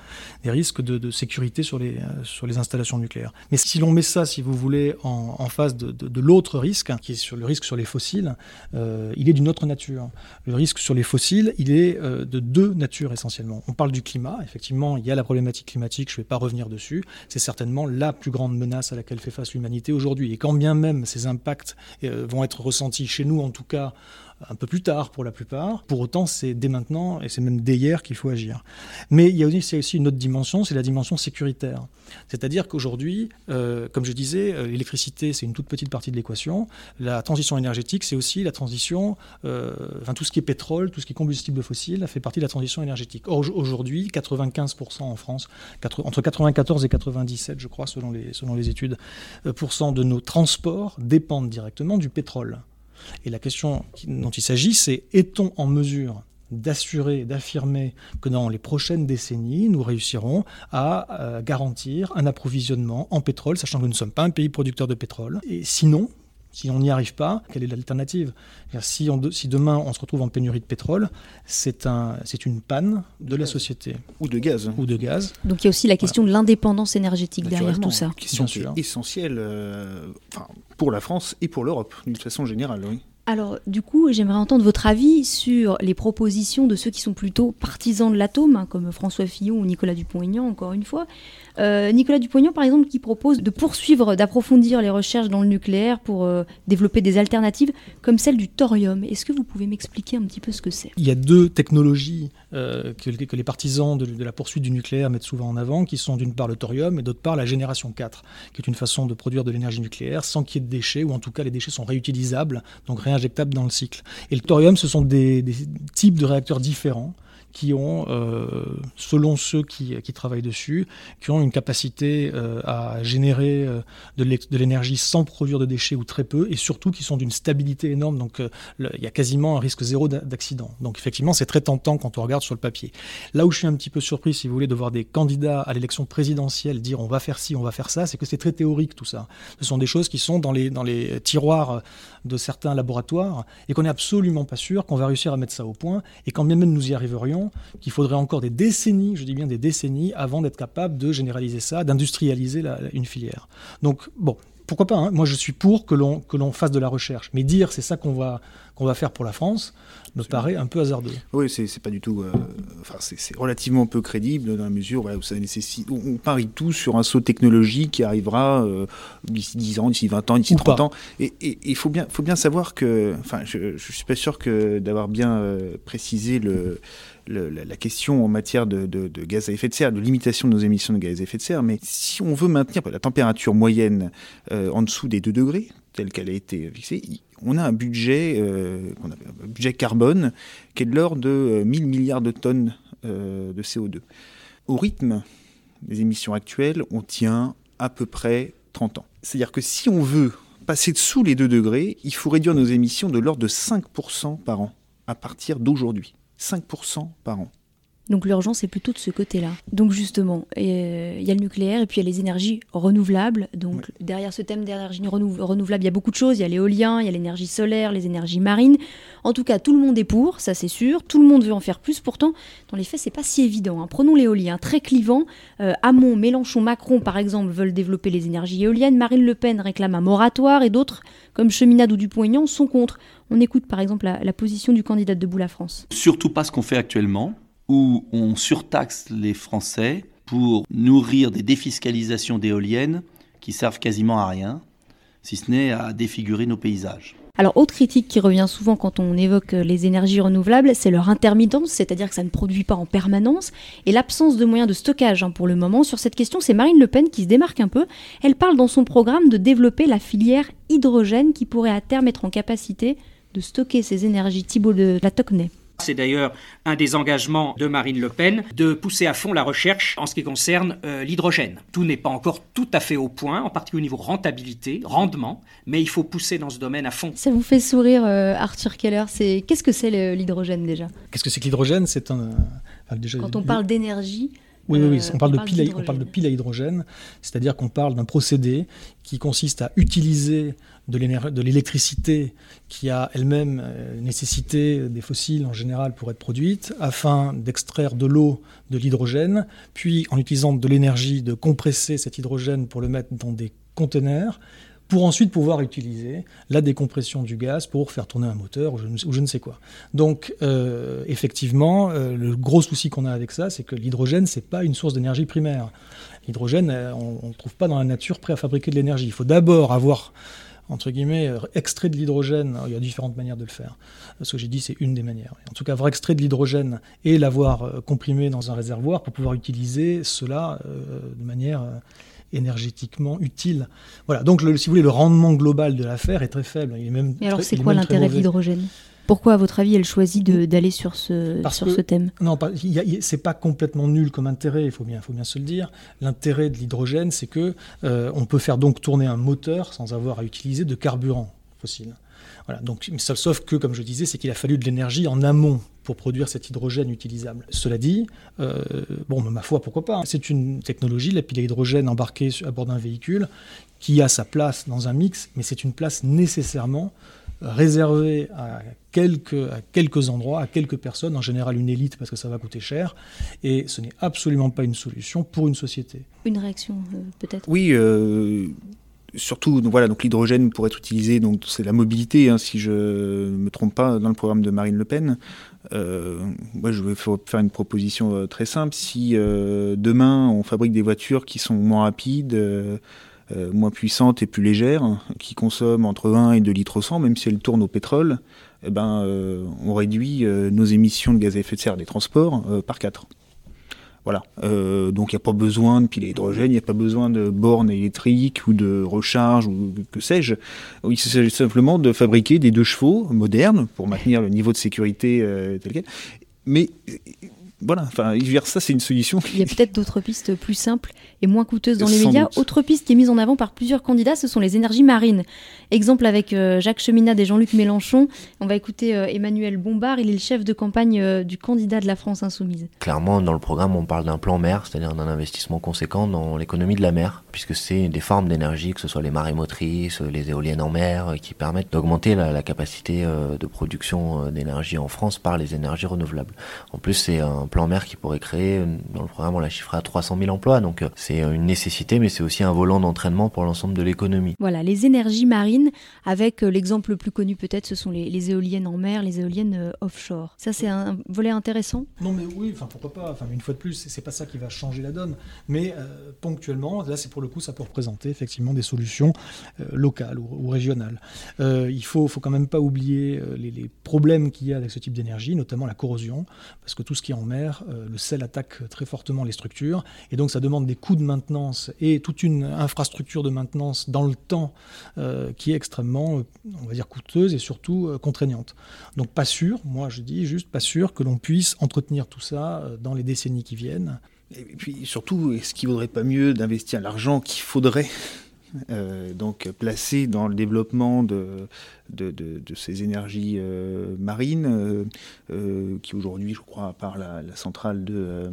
des risques de, sécurité sur les, euh, sur les installations nucléaires. Mais si l'on met ça, si vous voulez, en, face de, l'autre risque, qui est sur le risque sur les fossiles, euh, il est d'une autre nature. Le risque sur les fossiles, il est euh, de deux natures essentiellement. On parle du climat, effectivement, il y a la problématique climatique, je ne vais pas revenir dessus, c'est certainement la plus grande menace à laquelle fait face l'humanité aujourd'hui. Et quand bien même ces impacts vont être ressentis chez nous, en tout cas, un peu plus tard pour la plupart. Pour autant, c'est dès maintenant et c'est même dès hier qu'il faut agir. Mais il y a aussi, une autre dimension, c'est la dimension sécuritaire. C'est-à-dire qu'aujourd'hui, euh, comme je disais, euh, l'électricité, c'est une toute petite partie de l'équation. La transition énergétique, c'est aussi la transition, euh, enfin tout ce qui est pétrole, tout ce qui est combustible fossile, fait partie de la transition énergétique. Or, aujourd'hui, 95% en France, entre 94 et 97, je crois, selon les, selon les études, de nos transports dépendent directement du pétrole. Et la question dont il s'agit, c'est est-on en mesure d'assurer, d'affirmer que dans les prochaines décennies, nous réussirons à euh, garantir un approvisionnement en pétrole, sachant que nous ne sommes pas un pays producteur de pétrole? Et sinon, si on n'y arrive pas, quelle est l'alternative? Si, si, demain on se retrouve en pénurie de pétrole, c'est un, une panne de la société. Ou de gaz. Ou de gaz. Donc il y a aussi la question de l'indépendance énergétique derrière tout ça. Question essentielle euh, pour la France et pour l'Europe, d'une façon générale. Oui. Alors, du coup, j'aimerais entendre votre avis sur les propositions de ceux qui sont plutôt partisans de l'atome, hein, comme François Fillon ou Nicolas Dupont-Aignan, encore une fois. Euh, Nicolas Dupont-Aignan, par exemple, qui propose de poursuivre, d'approfondir les recherches dans le nucléaire pour euh, développer des alternatives, comme celle du thorium. Est-ce que vous pouvez m'expliquer un petit peu ce que c'est? Il y a deux technologies euh, que, les partisans de, la poursuite du nucléaire mettent souvent en avant, qui sont d'une part le thorium et d'autre part la génération 4, qui est une façon de produire de l'énergie nucléaire sans qu'il y ait de déchets, ou en tout cas les déchets sont réutilisables, donc injectables dans le cycle. Et le thorium, ce sont des, types de réacteurs différents qui ont, euh, selon ceux qui, travaillent dessus, qui ont une capacité euh, à générer euh, de l'énergie sans produire de déchets ou très peu, et surtout qui sont d'une stabilité énorme. Donc il y a quasiment un risque zéro d'accident. Donc effectivement, c'est très tentant quand on regarde sur le papier. Là où je suis un petit peu surpris, si vous voulez, de voir des candidats à l'élection présidentielle dire on va faire ci, on va faire ça, c'est que c'est très théorique tout ça. Ce sont des choses qui sont dans les, tiroirs de certains laboratoires et qu'on n'est absolument pas sûr qu'on va réussir à mettre ça au point. Et quand bien même nous y arriverions, qu'il faudrait encore des décennies, je dis bien des décennies, avant d'être capable de généraliser ça, d'industrialiser une filière. Donc, bon, pourquoi pas hein. Moi, je suis pour que l'on que l'on fasse de la recherche, mais dire c'est ça qu'on va qu'on va faire pour la France me paraît un peu hasardeux. Oui, c'est pas du tout. Euh, enfin, c'est relativement peu crédible dans la mesure où ça nécessite. On, parie tout sur un saut technologique qui arrivera euh, d'ici 10 ans, d'ici 20 ans, d'ici 30 ans. Et il faut bien, faut bien savoir que. Enfin, je, ne suis pas sûr que d'avoir bien euh, précisé le la, question en matière de, gaz à effet de serre, de limitation de nos émissions de gaz à effet de serre, mais si on veut maintenir la température moyenne euh, en dessous des 2 degrés, telle qu'elle a été fixée, on a un budget, euh, budget carbone qui est de l'ordre de 1000 euh, milliards de tonnes de CO2. Au rythme des émissions actuelles, on tient à peu près 30 ans. C'est-à-dire que si on veut passer dessous les 2 degrés, il faut réduire nos émissions de l'ordre de 5% par an à partir d'aujourd'hui. 5% par an. Donc l'urgence est plutôt de ce côté-là. Donc justement, euh, il y a le nucléaire et puis il y a les énergies renouvelables. Donc derrière ce thème d'énergie renouvelable, il y a beaucoup de choses. Il y a l'éolien, il y a l'énergie solaire, les énergies marines. En tout cas, tout le monde est pour, ça c'est sûr. Tout le monde veut en faire plus. Pourtant, dans les faits, c'est pas si évident. Hein. Prenons l'éolien, très clivant. Euh, Hamon, Mélenchon, Macron, par exemple, veulent développer les énergies éoliennes. Marine Le Pen réclame un moratoire et d'autres, comme Cheminade ou Dupont-Aignan, sont contre. On écoute par exemple la, la position du candidat de Debout la France. Surtout pas ce qu'on fait actuellement où on surtaxe les Français pour nourrir des défiscalisations d'éoliennes qui servent quasiment à rien, si ce n'est à défigurer nos paysages. Alors, autre critique qui revient souvent quand on évoque les énergies renouvelables, c'est leur intermittence, c'est-à-dire que ça ne produit pas en permanence, et l'absence de moyens de stockage hein, pour le moment. Sur cette question, c'est Marine Le Pen qui se démarque un peu. Elle parle dans son programme de développer la filière hydrogène qui pourrait à terme être en capacité de stocker ces énergies. Thibault de la Tocnay. C'est d'ailleurs un des engagements de Marine Le Pen de pousser à fond la recherche en ce qui concerne euh, l'hydrogène. Tout n'est pas encore tout à fait au point, en particulier au niveau rentabilité, rendement, mais il faut pousser dans ce domaine à fond. Ça vous fait sourire, euh, Arthur Keller. C'est qu'est-ce que c'est l'hydrogène déjà? Qu'est-ce que c'est que l'hydrogène? C'est un. déjà, Quand on parle d'énergie, oui, oui, on, parle de pile on parle de pile à hydrogène, c'est-à-dire qu'on parle d'un procédé qui consiste à utiliser de l'électricité qui a elle-même euh, nécessité des fossiles en général pour être produite, afin d'extraire de l'eau de l'hydrogène, puis en utilisant de l'énergie de compresser cet hydrogène pour le mettre dans des conteneurs, pour ensuite pouvoir utiliser la décompression du gaz pour faire tourner un moteur ou je, ne sais quoi. Donc euh, effectivement, euh, le gros souci qu'on a avec ça, c'est que l'hydrogène, c'est pas une source d'énergie primaire. L'hydrogène, on ne trouve pas dans la nature prêt à fabriquer de l'énergie. Il faut d'abord avoir entre guillemets, euh, extrait de l'hydrogène, il y a différentes manières de le faire. Ce que j'ai dit, c'est une des manières. En tout cas, avoir extrait de l'hydrogène et l'avoir euh, comprimé dans un réservoir pour pouvoir utiliser cela euh, de manière énergétiquement utile. Voilà. Donc, le, si vous voulez, le rendement global de l'affaire est très faible. Il est même et alors, c'est quoi l'intérêt de l'hydrogène? Pourquoi, à votre avis, elle choisit d'aller sur ce, sur ce thème? Non, c'est pas complètement nul comme intérêt, il faut bien, faut bien se le dire. L'intérêt de l'hydrogène, c'est que euh, on peut faire donc tourner un moteur sans avoir à utiliser de carburant fossile. Voilà, donc, sauf que, comme je disais, c'est qu'il a fallu de l'énergie en amont pour produire cet hydrogène utilisable. Cela dit, euh, bon, ma foi, pourquoi pas hein. C'est une technologie, la pile à hydrogène embarquée à bord d'un véhicule, qui a sa place dans un mix, mais c'est une place nécessairement réservé à quelques, à quelques endroits, à quelques personnes, en général une élite parce que ça va coûter cher, et ce n'est absolument pas une solution pour une société. Une réaction euh, peut-être? Oui, euh, surtout voilà, donc l'hydrogène pourrait être utilisé, donc c'est la mobilité, hein, si je ne me trompe pas, dans le programme de Marine Le Pen. Euh, moi, je vais faire une proposition très simple. Si demain on fabrique des voitures qui sont moins rapides, euh, moins puissante et plus légère, qui consomme entre 1 et 2 litres au 100, même si elle tourne au pétrole, eh ben, euh, on réduit euh, nos émissions de gaz à effet de serre des transports par 4. Voilà. donc il n'y a pas besoin de piles à hydrogène, il n'y a pas besoin de bornes électriques ou de recharge ou que sais-je. Il s'agit simplement de fabriquer des deux chevaux modernes pour maintenir le niveau de sécurité tel quel. Mais voilà, enfin, ça, c'est une solution. Il y a peut-être d'autres pistes plus simples et moins coûteuses dans les médias. Autre piste qui est mise en avant par plusieurs candidats, ce sont les énergies marines. Exemple avec euh, Jacques Cheminade et Jean-Luc Mélenchon. On va écouter euh, Emmanuel Bombard, il est le chef de campagne euh, du candidat de la France Insoumise. Clairement, dans le programme, on parle d'un plan mer, c'est-à-dire d'un investissement conséquent dans l'économie de la mer, puisque c'est des formes d'énergie, que ce soit les marées motrices, les éoliennes en mer, qui permettent d'augmenter la, la, capacité de production d'énergie en France par les énergies renouvelables. En plus, c'est un plan mer qui pourrait créer, dans le programme, on l'a chiffré à 300 000 emplois. Donc euh, c'est une nécessité, mais c'est aussi un volant d'entraînement pour l'ensemble de l'économie. Voilà, les énergies marines, avec euh, l'exemple le plus connu peut-être, ce sont les, éoliennes en mer, les éoliennes euh, offshore. Ça, c'est un volet intéressant? Non, mais oui, enfin pourquoi pas? Enfin, une fois de plus, c'est pas ça qui va changer la donne. Mais ponctuellement, là, c'est pour le coup, ça peut représenter effectivement des solutions locales ou, régionales. il faut, faut quand même pas oublier les, les problèmes qu'il y a avec ce type d'énergie, notamment la corrosion, parce que tout ce qui est en mer, euh, le sel attaque très fortement les structures, et donc ça demande des coûts de maintenance et toute une infrastructure de maintenance dans le temps euh, qui est extrêmement, euh, on va dire, coûteuse et surtout contraignante. Donc pas sûr, moi je dis juste pas sûr que l'on puisse entretenir tout ça dans les décennies qui viennent. Et puis surtout, est-ce qu'il ne vaudrait pas mieux d'investir l'argent qu'il faudrait donc placer dans le développement de, ces énergies euh, marines, euh, euh, qui aujourd'hui, je crois, à part la, centrale de,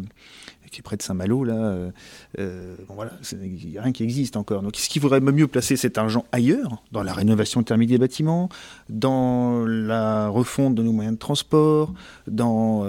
qui est près de Saint-Malo, là, bon, voilà, il n'y a rien qui existe encore. Donc, est-ce qu'il faudrait mieux placer cet argent ailleurs, dans la rénovation thermique des bâtiments, dans la refonte de nos moyens de transport, dans,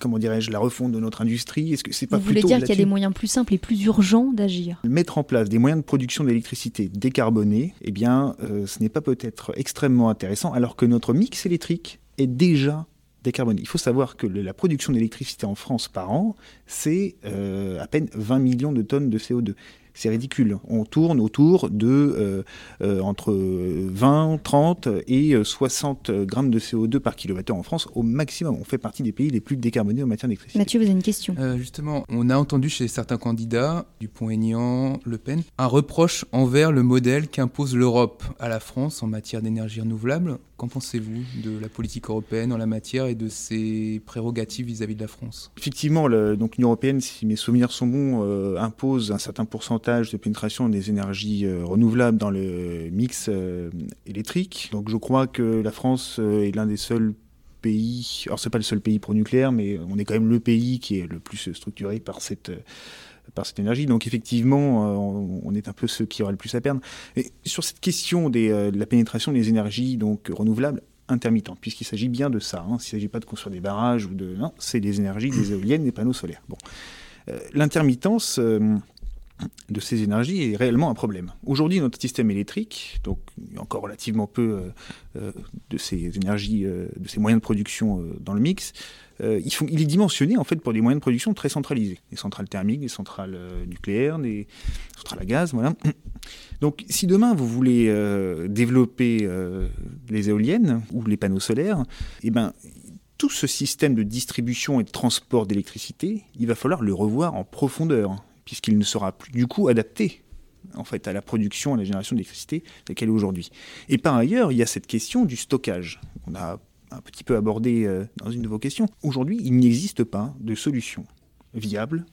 comment dirais-je, la refonte de notre industrie? Est-ce que c'est pas Vous voulez dire qu'il y a des moyens plus simples et plus urgents d'agir? Mettre en place des moyens de production d'électricité décarbonés, eh bien, ce n'est pas peut-être extrêmement intéressant, alors que notre mix électrique est déjà décarboné. Il faut savoir que la production d'électricité en France par an, c'est euh, à peine 20 millions de tonnes de CO2 c'est ridicule. On tourne autour de euh, euh, entre 20, 30 et 60 grammes de CO2 par kilowattheure en France au maximum. On fait partie des pays les plus décarbonés en matière d'électricité. Mathieu, vous avez une question euh, Justement, on a entendu chez certains candidats, Dupont-Aignan, Le Pen, un reproche envers le modèle qu'impose l'Europe à la France en matière d'énergie renouvelable. Qu'en pensez-vous de la politique européenne en la matière et de ses prérogatives vis-à-vis de la France? Effectivement, l'Union européenne, si mes souvenirs sont bons, euh, impose un certain pourcentage de pénétration des énergies euh, renouvelables dans le mix euh, électrique. Donc je crois que la France est l'un des seuls pays, alors c'est pas le seul pays pro nucléaire, mais on est quand même le pays qui est le plus structuré par cette par cette énergie. Donc effectivement, euh, on est un peu ceux qui auraient le plus à perdre. Et sur cette question des, euh, de la pénétration des énergies donc renouvelables intermittentes, puisqu'il s'agit bien de ça. Hein. Il ne s'agit pas de construire des barrages ou de non, c'est des énergies, des éoliennes, des panneaux solaires. Bon, euh, l'intermittence de ces énergies est réellement un problème. Aujourd'hui, notre système électrique, donc il y a encore relativement peu de ces énergies, de ces moyens de production dans le mix, euh, il, est dimensionné en fait pour des moyens de production très centralisés. Des centrales thermiques, des centrales euh, nucléaires, des centrales à gaz. Donc si demain vous voulez euh, développer les éoliennes ou les panneaux solaires, eh ben, tout ce système de distribution et de transport d'électricité, il va falloir le revoir en profondeur, puisqu'il ne sera plus du coup adapté en fait, à la production, à la génération d'électricité qu'elle est aujourd'hui. Et par ailleurs, il y a cette question du stockage. On a un petit peu abordé euh, dans une de vos questions. Aujourd'hui, il n'existe pas de solution viable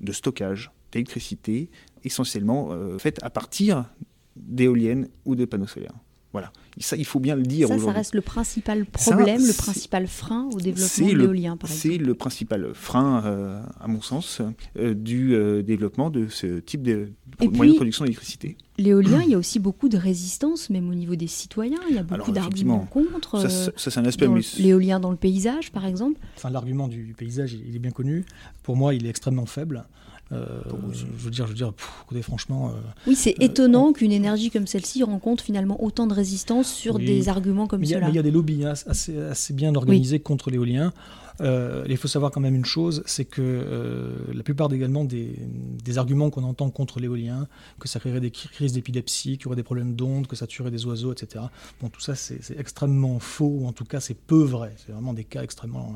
de stockage d'électricité essentiellement euh, faite à partir d'éoliennes ou de panneaux solaires. Voilà. Ça, il faut bien le dire. Ça, ça reste le principal problème, le principal frein au développement de l'éolien, par exemple. C'est le principal frein, euh, à mon sens, euh, du euh, développement de ce type de, moyen de production d'électricité. L'éolien, il y a aussi beaucoup de résistance, même au niveau des citoyens. Il y a beaucoup d'arguments contre. Ça, c'est un aspect. L'éolien dans le paysage, par exemple. Enfin, l'argument du paysage, il est bien connu. Pour moi, il est extrêmement faible. Euh, je, veux dire, je veux dire, écoutez, franchement. Euh, oui, c'est euh, étonnant qu'une énergie comme celle-ci rencontre finalement autant de résistance sur des arguments comme cela. il y a des lobbies hein, assez, assez, bien organisés contre l'éolien. il faut savoir quand même une chose, c'est que la plupart également des, des arguments qu'on entend contre l'éolien, que ça créerait des crises d'épilepsie, qu'il y aurait des problèmes d'ondes, que ça tuerait des oiseaux, etc. Bon, tout ça, c'est extrêmement faux, ou en tout cas, c'est peu vrai. C'est vraiment des cas extrêmement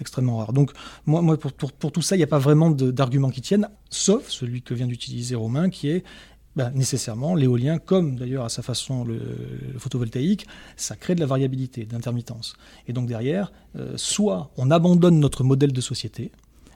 extrêmement rare. Donc pour, tout ça, il n'y a pas vraiment d'arguments qui tiennent, sauf celui que vient d'utiliser Romain, qui est bah, nécessairement l'éolien, comme d'ailleurs à sa façon le, photovoltaïque, ça crée de la variabilité, d'intermittence. Et donc derrière, euh, soit on abandonne notre modèle de société,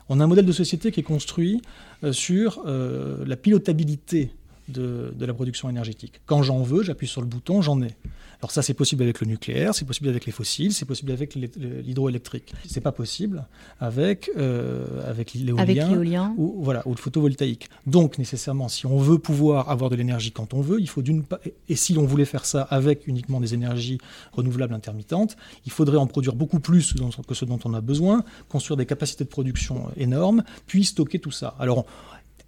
on a un modèle de société qui est construit euh, sur euh, la pilotabilité de, la production énergétique. Quand j'en veux, j'appuie sur le bouton, j'en ai. Alors ça, c'est possible avec le nucléaire, c'est possible avec les fossiles, c'est possible avec l'hydroélectrique. C'est pas possible avec euh, avec l'éolien ou voilà ou le photovoltaïque. Donc nécessairement, si on veut pouvoir avoir de l'énergie quand on veut, il faut d'une et si on voulait faire ça avec uniquement des énergies renouvelables intermittentes, il faudrait en produire beaucoup plus que ce dont on a besoin, construire des capacités de production énormes, puis stocker tout ça. Alors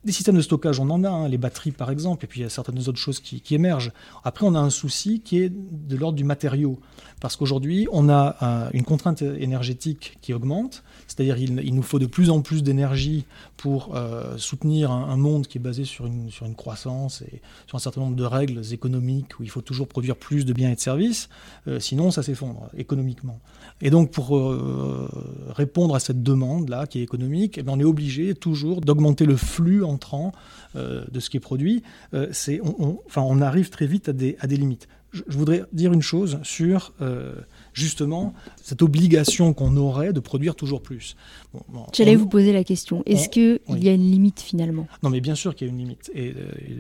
des systèmes de stockage, on en a, hein, les batteries par exemple, et puis il y a certaines autres choses qui, émergent. Après, on a un souci qui est de l'ordre du matériau, parce qu'aujourd'hui, on a euh, une contrainte énergétique qui augmente, c'est-à-dire il, nous faut de plus en plus d'énergie pour euh, soutenir un, monde qui est basé sur une, sur une croissance et sur un certain nombre de règles économiques où il faut toujours produire plus de biens et de services, euh, sinon ça s'effondre économiquement. Et donc pour répondre à cette demande-là qui est économique, eh on est obligé toujours d'augmenter le flux entrant de ce qui est produit, on, enfin, on arrive très vite à des, à des limites. Je, voudrais dire une chose sur euh, justement cette obligation qu'on aurait de produire toujours plus. J'allais vous poser la question. Est-ce qu'il y a une limite finalement? Non, mais bien sûr qu'il y a une limite. Et,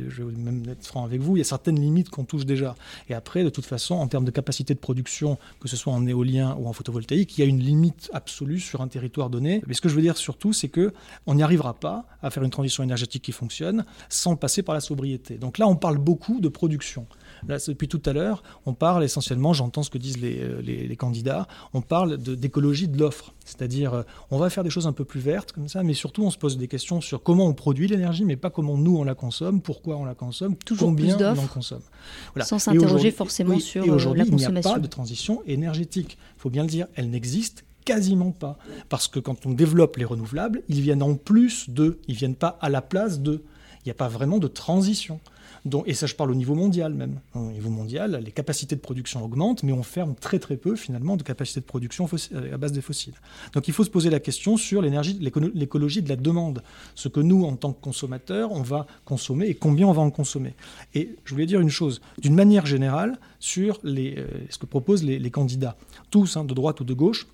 je vais même être franc avec vous, il y a certaines limites qu'on touche déjà. Et après, de toute façon, en termes de capacité de production, que ce soit en éolien ou en photovoltaïque, il y a une limite absolue sur un territoire donné. Mais ce que je veux dire surtout, c'est que on n'y arrivera pas à faire une transition énergétique qui fonctionne sans passer par la sobriété. Donc là, on parle beaucoup de production. Là, depuis tout à l'heure, on parle essentiellement, j'entends ce que disent les, euh, les, candidats, on parle d'écologie de, l'offre. C'est-à-dire, euh, on va faire des choses un peu plus vertes comme ça, mais surtout, on se pose des questions sur comment on produit l'énergie, mais pas comment nous on la consomme, pourquoi on la consomme, Toujours combien on en consomme. Voilà. Sans s'interroger forcément sur et euh, la consommation. Il n'y a pas de transition énergétique. Il faut bien le dire, elle n'existe quasiment pas. Parce que quand on développe les renouvelables, ils viennent en plus de, ils viennent pas à la place de. Il n'y a pas vraiment de transition. Dont, et ça je parle au niveau mondial même, au niveau mondial, les capacités de production augmentent, mais on ferme très très peu finalement de capacités de production à base des fossiles. Donc il faut se poser la question sur l'énergie, l'écologie de la demande, ce que nous, en tant que consommateurs, on va consommer et combien on va en consommer. Et je voulais dire une chose, d'une manière générale, sur euh, ce que proposent les, candidats, tous, hein, de droite ou de gauche,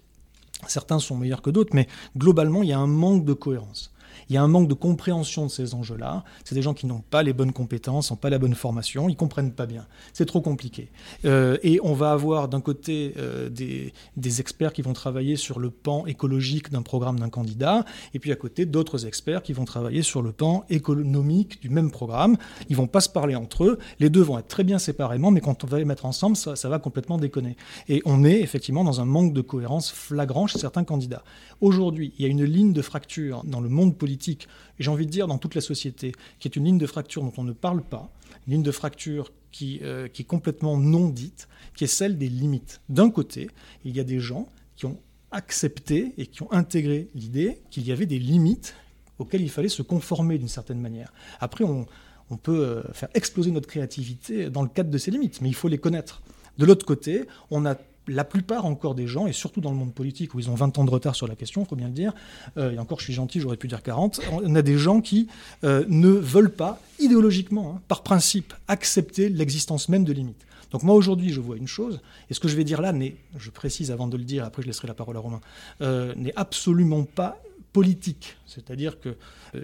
certains sont meilleurs que d'autres, mais globalement, il y a un manque de cohérence il y a un manque de compréhension de ces enjeux-là. C'est des gens qui n'ont pas les bonnes compétences, n'ont pas la bonne formation, ils comprennent pas bien. C'est trop compliqué. Euh, et on va avoir d'un côté euh, des, experts qui vont travailler sur le pan écologique d'un programme d'un candidat, et puis à côté d'autres experts qui vont travailler sur le pan économique du même programme. Ils vont pas se parler entre eux. Les deux vont être très bien séparément, mais quand on va les mettre ensemble, ça, ça va complètement déconner. Et on est effectivement dans un manque de cohérence flagrant chez certains candidats. Aujourd'hui, il y a une ligne de fracture dans le monde politique et j'ai envie de dire dans toute la société, qui est une ligne de fracture dont on ne parle pas, une ligne de fracture qui, euh, qui est complètement non dite, qui est celle des limites. D'un côté, il y a des gens qui ont accepté et qui ont intégré l'idée qu'il y avait des limites auxquelles il fallait se conformer d'une certaine manière. Après, on, on peut euh, faire exploser notre créativité dans le cadre de ces limites, mais il faut les connaître. De l'autre côté, on a la plupart encore des gens, et surtout dans le monde politique où ils ont 20 ans de retard sur la question, il faut bien le dire, euh, et encore je suis gentil, j'aurais pu dire 40, on a des gens qui euh, ne veulent pas, idéologiquement, hein, par principe, accepter l'existence même de limites. Donc moi aujourd'hui je vois une chose, et ce que je vais dire là n'est, je précise avant de le dire, après je laisserai la parole à Romain, euh, n'est absolument pas politique. C'est-à-dire qu'il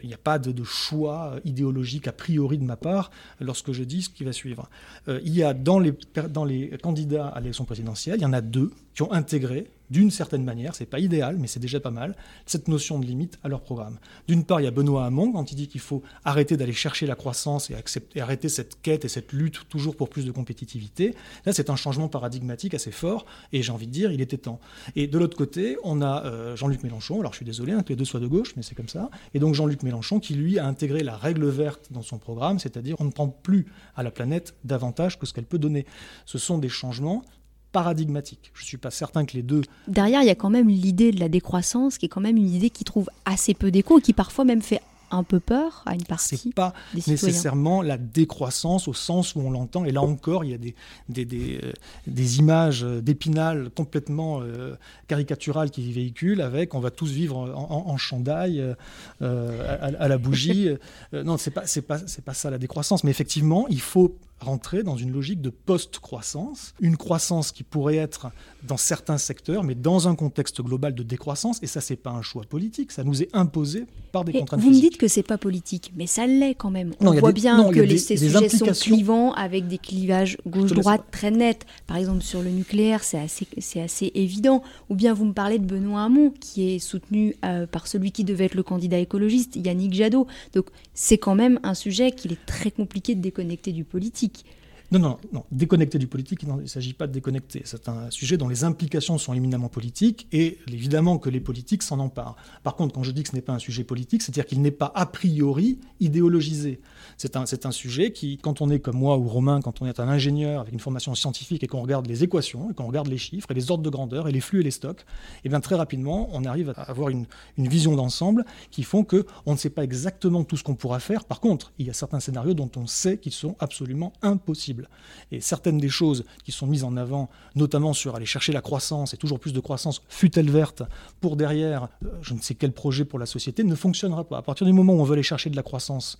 n'y a pas de, choix idéologique a priori de ma part lorsque je dis ce qui va suivre. il y a dans les candidats à l'élection présidentielle, il y en a deux qui ont intégré d'une certaine manière, c'est pas idéal, mais c'est déjà pas mal, cette notion de limite à leur programme. D'une part, il y a Benoît Hamon quand il dit qu'il faut arrêter d'aller chercher la croissance et, arrêter cette quête et cette lutte toujours pour plus de compétitivité. Là, c'est un changement paradigmatique assez fort, et j'ai envie de dire, il était temps. Et de l'autre côté, on a euh, Jean-Luc Mélenchon, alors je suis désolé hein, que les deux soient de gauche, mais c'est comme ça, et donc Jean-Luc Mélenchon qui, lui, a intégré la règle verte dans son programme, c'est-à-dire on ne prend plus à la planète davantage que ce qu'elle peut donner. Ce sont des changements paradigmatique. Je ne suis pas certain que les deux... Derrière, il y a quand même l'idée de la décroissance, qui est quand même une idée qui trouve assez peu d'écho, et qui parfois même fait un peu peur à une partie. C'est pas nécessairement la décroissance au sens où on l'entend. Et là encore, il y a des, des, des, euh, des images d'épinal complètement euh, caricaturales qui véhiculent avec on va tous vivre en, en, chandail euh, à, la bougie. non, c'est pas, c'est pas, c'est pas ça la décroissance. Mais effectivement, il faut rentrer dans une logique de post-croissance, une croissance qui pourrait être dans certains secteurs, mais dans un contexte global de décroissance. Et ça, c'est pas un choix politique, ça nous est imposé par des contraintes. Vous me dites que c'est pas politique, mais ça l'est quand même. On voit bien que les, ces sujets sont clivants avec des clivages gauche-droite très nets. Par exemple, sur le nucléaire, c'est assez, c'est assez évident. Ou bien vous me parlez de Benoît Hamon, qui est soutenu euh, par celui qui devait être le candidat écologiste, Yannick Jadot. Donc c'est quand même un sujet qu'il est très compliqué de déconnecter du politique. physique Non, non, non. Déconnecter du politique, il ne s'agit pas de déconnecter. C'est un sujet dont les implications sont éminemment politiques et évidemment que les politiques s'en emparent. Par contre, quand je dis que ce n'est pas un sujet politique, c'est-à-dire qu'il n'est pas a priori idéologisé. C'est un, un sujet qui, quand on est comme moi ou Romain, quand on est un ingénieur avec une formation scientifique et qu'on regarde les équations, et qu'on regarde les chiffres et les ordres de grandeur et les flux et les stocks, et eh bien très rapidement, on arrive à avoir une, une vision d'ensemble qui font que on ne sait pas exactement tout ce qu'on pourra faire. Par contre, il y a certains scénarios dont on sait qu'ils sont absolument impossibles. Et certaines des choses qui sont mises en avant, notamment sur aller chercher la croissance et toujours plus de croissance, fut-elle verte, pour derrière euh, je ne sais quel projet pour la société, ne fonctionnera pas. À partir du moment où on veut aller chercher de la croissance,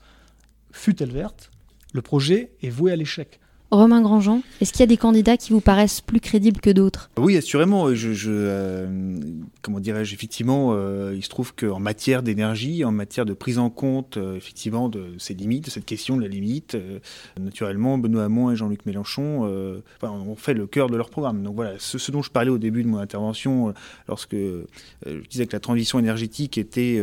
fut-elle verte, le projet est voué à l'échec. Romain Grandjean, est-ce qu'il y a des candidats qui vous paraissent plus crédibles que d'autres? Oui, assurément. Euh, comment dirais-je Effectivement, euh, il se trouve qu'en matière d'énergie, en matière de prise en compte, euh, effectivement, de ces limites, de cette question de la limite, naturellement, Benoît Hamon et Jean-Luc Mélenchon ont fait le cœur de leur programme. Donc voilà, ce, dont je parlais au début de mon intervention, lorsque je disais que la transition énergétique était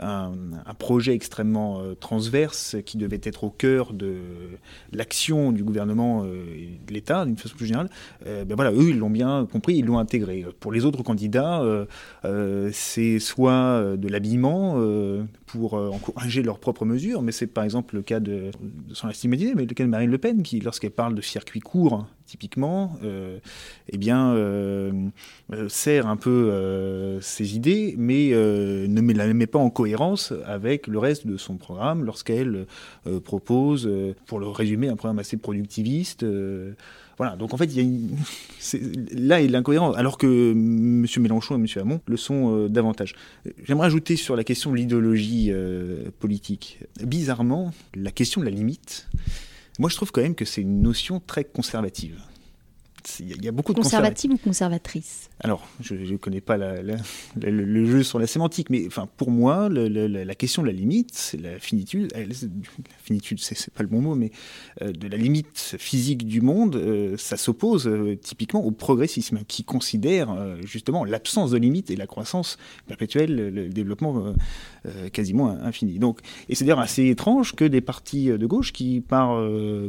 un, projet extrêmement transverse qui devait être au cœur de l'action du gouvernement euh, de l'État, d'une façon plus générale, euh, ben voilà, eux, ils l'ont bien compris, ils l'ont intégré. Pour les autres candidats, euh, c'est soit de l'habillement pour encourager leurs propres mesures, mais c'est par exemple le cas de, sans mais le cas de Marine Le Pen, qui, lorsqu'elle parle de circuit court, typiquement, eh bien, sert un peu ses idées, mais ne la met pas en cohérence avec le reste de son programme lorsqu'elle propose, pour le résumer, un programme assez productiviste. Voilà, donc en fait, il y a là, il est l'incohérence, alors que M. Mélenchon et M. Hamon le sont euh, davantage. J'aimerais ajouter sur la question de l'idéologie euh, politique. Bizarrement, la question de la limite, moi je trouve quand même que c'est une notion très conservative. Il y, a beaucoup de conservative ou conservatrice Alors, je ne connais pas le, jeu sur la sémantique, mais enfin, pour moi, la question de la limite, c'est la finitude. la finitude, c'est pas le bon mot, mais euh, de la limite physique du monde, euh, ça s'oppose euh, typiquement au progressisme, qui considère justement l'absence de limite et la croissance perpétuelle, le développement quasiment infini. Donc, et c'est d'ailleurs assez étrange que des partis de gauche qui, par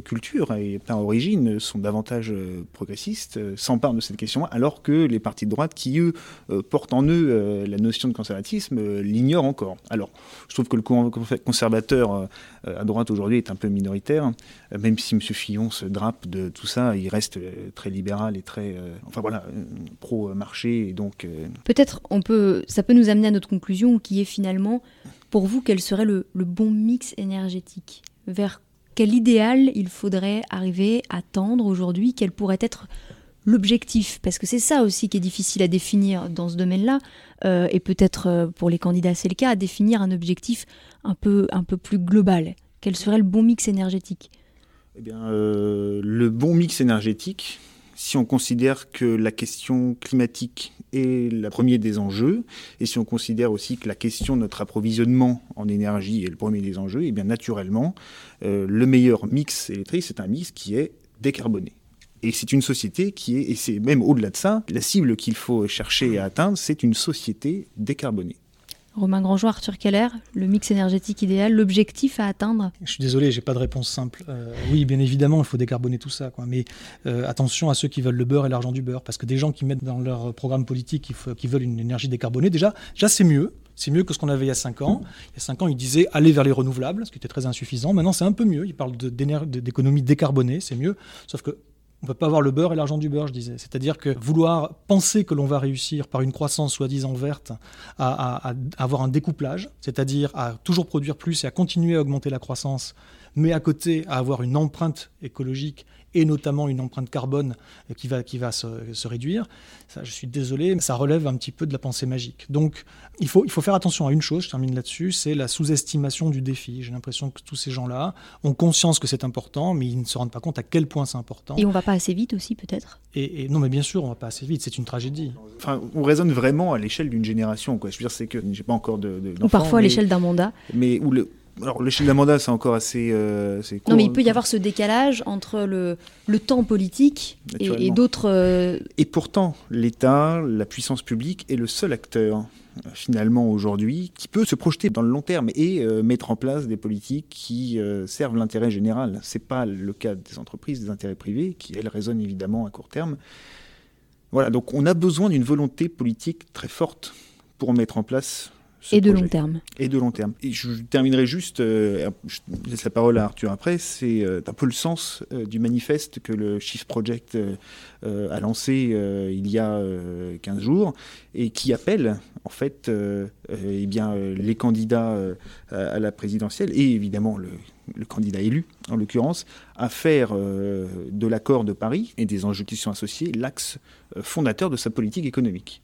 culture et par origine, sont davantage progressistes euh, s'emparent de cette question alors que les partis de droite, qui eux euh, portent en eux euh, la notion de conservatisme, l'ignorent encore. Alors, je trouve que le conservateur à droite aujourd'hui est un peu minoritaire, même si M. Fillon se drape de tout ça, il reste très libéral et très, enfin voilà, pro-marché et donc. Peut-être on peut, ça peut nous amener à notre conclusion, qui est finalement, pour vous, quel serait le, le bon mix énergétique? Vers quel idéal il faudrait arriver à tendre aujourd'hui Quel pourrait être l'objectif? Parce que c'est ça aussi qui est difficile à définir dans ce domaine-là, euh, et peut-être euh, pour les candidats c'est le cas, à définir un objectif un peu, plus global. Quel serait le bon mix énergétique? Eh bien, euh, le bon mix énergétique, si on considère que la question climatique est la première des enjeux, et si on considère aussi que la question de notre approvisionnement en énergie est le premier des enjeux, et eh bien naturellement, euh, le meilleur mix électrique, c'est un mix qui est décarboné. Et c'est une société qui est, et c'est même au-delà de ça, la cible qu'il faut chercher à atteindre, c'est une société décarbonée. Romain Grandjean, Arthur Keller, le mix énergétique idéal, l'objectif à atteindre Je suis désolé, j'ai pas de réponse simple. Euh, oui, bien évidemment, il faut décarboner tout ça, quoi. mais euh, attention à ceux qui veulent le beurre et l'argent du beurre, parce que des gens qui mettent dans leur programme politique qui, veulent une énergie décarbonée, déjà, déjà c'est mieux. C'est mieux que ce qu'on avait il y a 5 ans. Il y a 5 ans, ils disaient aller vers les renouvelables, ce qui était très insuffisant. Maintenant, c'est un peu mieux. Ils parlent d'économie décarbonée, c'est mieux. Sauf que on ne peut pas avoir le beurre et l'argent du beurre, je disais. C'est-à-dire que vouloir penser que l'on va réussir par une croissance soi-disant verte à, avoir un découplage, c'est-à-dire à toujours produire plus et à continuer à augmenter la croissance, mais à côté à avoir une empreinte écologique et notamment une empreinte carbone qui va, qui va se, réduire. Ça, je suis désolé, mais ça relève un petit peu de la pensée magique. Donc il faut, il faut faire attention à une chose, je termine là-dessus, c'est la sous-estimation du défi. J'ai l'impression que tous ces gens-là ont conscience que c'est important, mais ils ne se rendent pas compte à quel point c'est important. Et on va pas assez vite aussi, peut-être? Et, non, mais bien sûr, on va pas assez vite, c'est une tragédie. Enfin, on raisonne vraiment à l'échelle d'une génération. Quoi. Je veux dire, c'est que j'ai pas encore de. Ou parfois à l'échelle d'un mandat. Mais où le, alors, l'échelle d'un mandat, c'est encore assez, euh, court. Non, mais il peut y avoir ce décalage entre le, le temps politique et, d'autres. Euh, et pourtant, l'État, la puissance publique est le seul acteur, finalement, aujourd'hui, qui peut se projeter dans le long terme et euh, mettre en place des politiques qui servent l'intérêt général. Ce n'est pas le cas des entreprises, des intérêts privés, qui, elles, résonnent évidemment à court terme. Voilà, donc on a besoin d'une volonté politique très forte pour mettre en place et de long terme. Et de long terme. Et je terminerai juste, euh, je laisse la parole à Arthur après, c'est euh, un peu le sens euh, du manifeste que le Shift Project a lancé il y a 15 jours et qui appelle en fait eh bien, les candidats à, la présidentielle et évidemment le, le candidat élu en l'occurrence, à faire de l'accord de Paris et des enjeux qui sont associés l'axe fondateur de sa politique économique.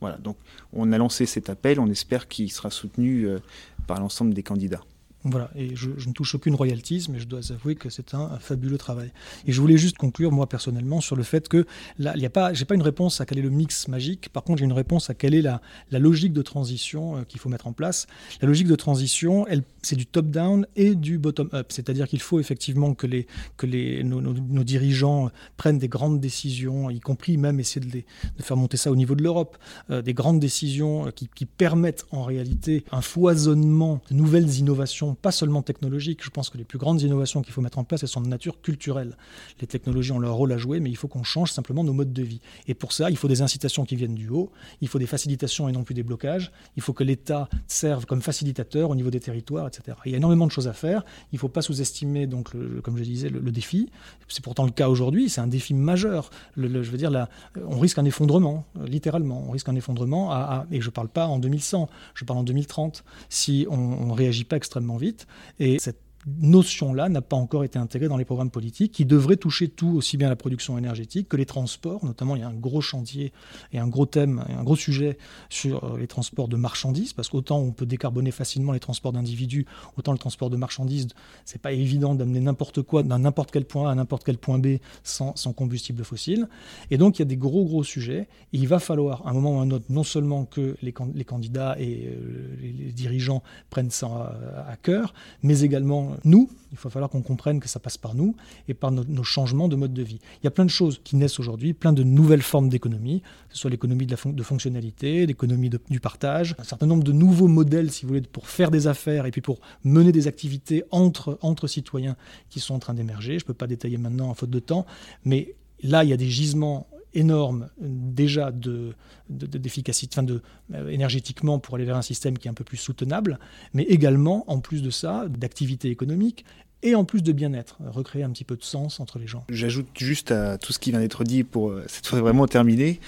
Voilà, donc on a lancé cet appel, on espère qu'il sera soutenu euh, par l'ensemble des candidats. Voilà, et je, ne touche aucune royalties, mais je dois avouer que c'est un, fabuleux travail. Et je voulais juste conclure, moi personnellement, sur le fait que là, il n'y a pas, j'ai pas une réponse à quel est le mix magique. Par contre, j'ai une réponse à quelle est la, la logique de transition euh, qu'il faut mettre en place. La logique de transition, elle, c'est du top-down et du bottom-up. C'est-à-dire qu'il faut effectivement que, les, que les, nos, dirigeants prennent des grandes décisions, y compris même essayer de, les, de faire monter ça au niveau de l'Europe, euh, des grandes décisions qui, qui permettent en réalité un foisonnement de nouvelles innovations pas seulement technologiques. Je pense que les plus grandes innovations qu'il faut mettre en place, elles sont de nature culturelle. Les technologies ont leur rôle à jouer, mais il faut qu'on change simplement nos modes de vie. Et pour ça, il faut des incitations qui viennent du haut, il faut des facilitations et non plus des blocages, il faut que l'État serve comme facilitateur au niveau des territoires, etc. Il y a énormément de choses à faire. Il ne faut pas sous-estimer, donc, comme je disais, le, défi. C'est pourtant le cas aujourd'hui. C'est un défi majeur. Je veux dire, là, on risque un effondrement, littéralement. On risque un effondrement, à, et je ne parle pas en 2100, je parle en 2030, si on ne réagit pas extrêmement vite. Et cette notion-là n'a pas encore été intégrée dans les programmes politiques qui devraient toucher tout, aussi bien la production énergétique que les transports. Notamment, il y a un gros chantier et un gros thème, un gros sujet sur euh, les transports de marchandises, parce qu'autant on peut décarboner facilement les transports d'individus, autant le transport de marchandises, c'est pas évident d'amener n'importe quoi d'un n'importe quel point A à n'importe quel point B sans, combustible fossile. Et donc, il y a des gros, gros sujets. Et il va falloir, à un moment ou à un autre, non seulement que les, candidats et euh, les dirigeants prennent ça à, à cœur, mais également nous, il va falloir qu'on comprenne que ça passe par nous et par nos, changements de mode de vie. Il y a plein de choses qui naissent aujourd'hui, plein de nouvelles formes d'économie, que ce soit l'économie de, fonctionnalité, l'économie du partage, un certain nombre de nouveaux modèles, si vous voulez, pour faire des affaires et puis pour mener des activités entre, entre citoyens qui sont en train d'émerger. Je ne peux pas détailler maintenant en faute de temps, mais là, il y a des gisements énorme déjà de, d'efficacité, de, euh, énergétiquement pour aller vers un système qui est un peu plus soutenable, mais également, en plus de ça, d'activité économique et en plus de bien-être, recréer un petit peu de sens entre les gens. J'ajoute juste à tout ce qui vient d'être dit pour euh, cette fois vraiment terminer.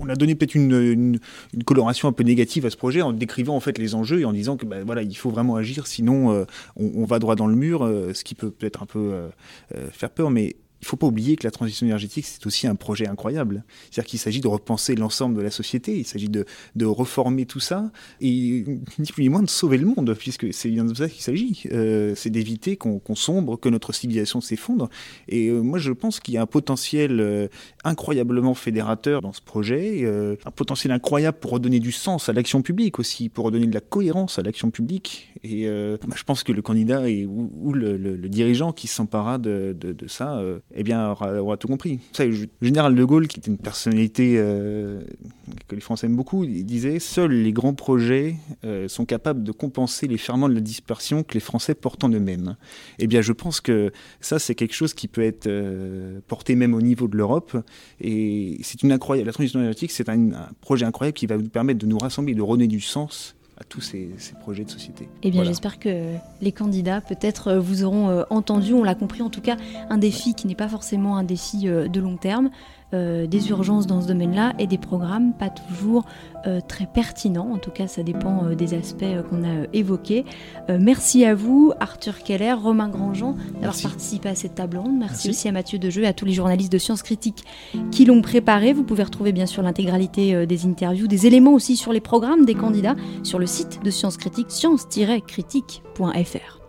On a donné peut-être une, une, coloration un peu négative à ce projet en décrivant en fait les enjeux et en disant que ben, voilà il faut vraiment agir, sinon euh, on, va droit dans le mur, ce qui peut peut-être un peu faire peur, mais il ne faut pas oublier que la transition énergétique, c'est aussi un projet incroyable. C'est-à-dire qu'il s'agit de repenser l'ensemble de la société, il s'agit de, reformer tout ça, et ni plus ni moins de sauver le monde, puisque c'est bien de ça qu'il s'agit. Euh, c'est d'éviter qu'on sombre, que notre civilisation s'effondre. Et euh, moi, je pense qu'il y a un potentiel euh, incroyablement fédérateur dans ce projet, un potentiel incroyable pour redonner du sens à l'action publique aussi, pour redonner de la cohérence à l'action publique. Et bah, je pense que le candidat ou, le, dirigeant qui de, de, ça eh bien, aura, tout compris. Le général de Gaulle, qui était une personnalité euh, que les Français aiment beaucoup, disait Seuls les grands projets euh, sont capables de compenser les ferments de la dispersion que les Français portent en eux-mêmes. Eh bien, je pense que ça, c'est quelque chose qui peut être euh, porté même au niveau de l'Europe. Et c'est une incroyable. La transition énergétique, c'est un, un projet incroyable qui va nous permettre de nous rassembler, de redonner du sens à tous ces, projets de société. Eh bien, j'espère que les candidats, peut-être, euh, vous auront euh, entendu, on l'a compris, en tout cas, un défi qui n'est pas forcément un défi euh, de long terme, euh, des urgences dans ce domaine-là et des programmes pas toujours euh, très pertinents. En tout cas, ça dépend euh, des aspects qu'on a évoqués. merci à vous, Arthur Keller, Romain Grandjean, d'avoir participé à cette table ronde. Merci, aussi à Mathieu Dejeu et à tous les journalistes de Sciences Critiques qui l'ont préparé. Vous pouvez retrouver bien sûr l'intégralité des interviews, des éléments aussi sur les programmes des candidats sur le site de Sciences Critiques, science-critique.fr.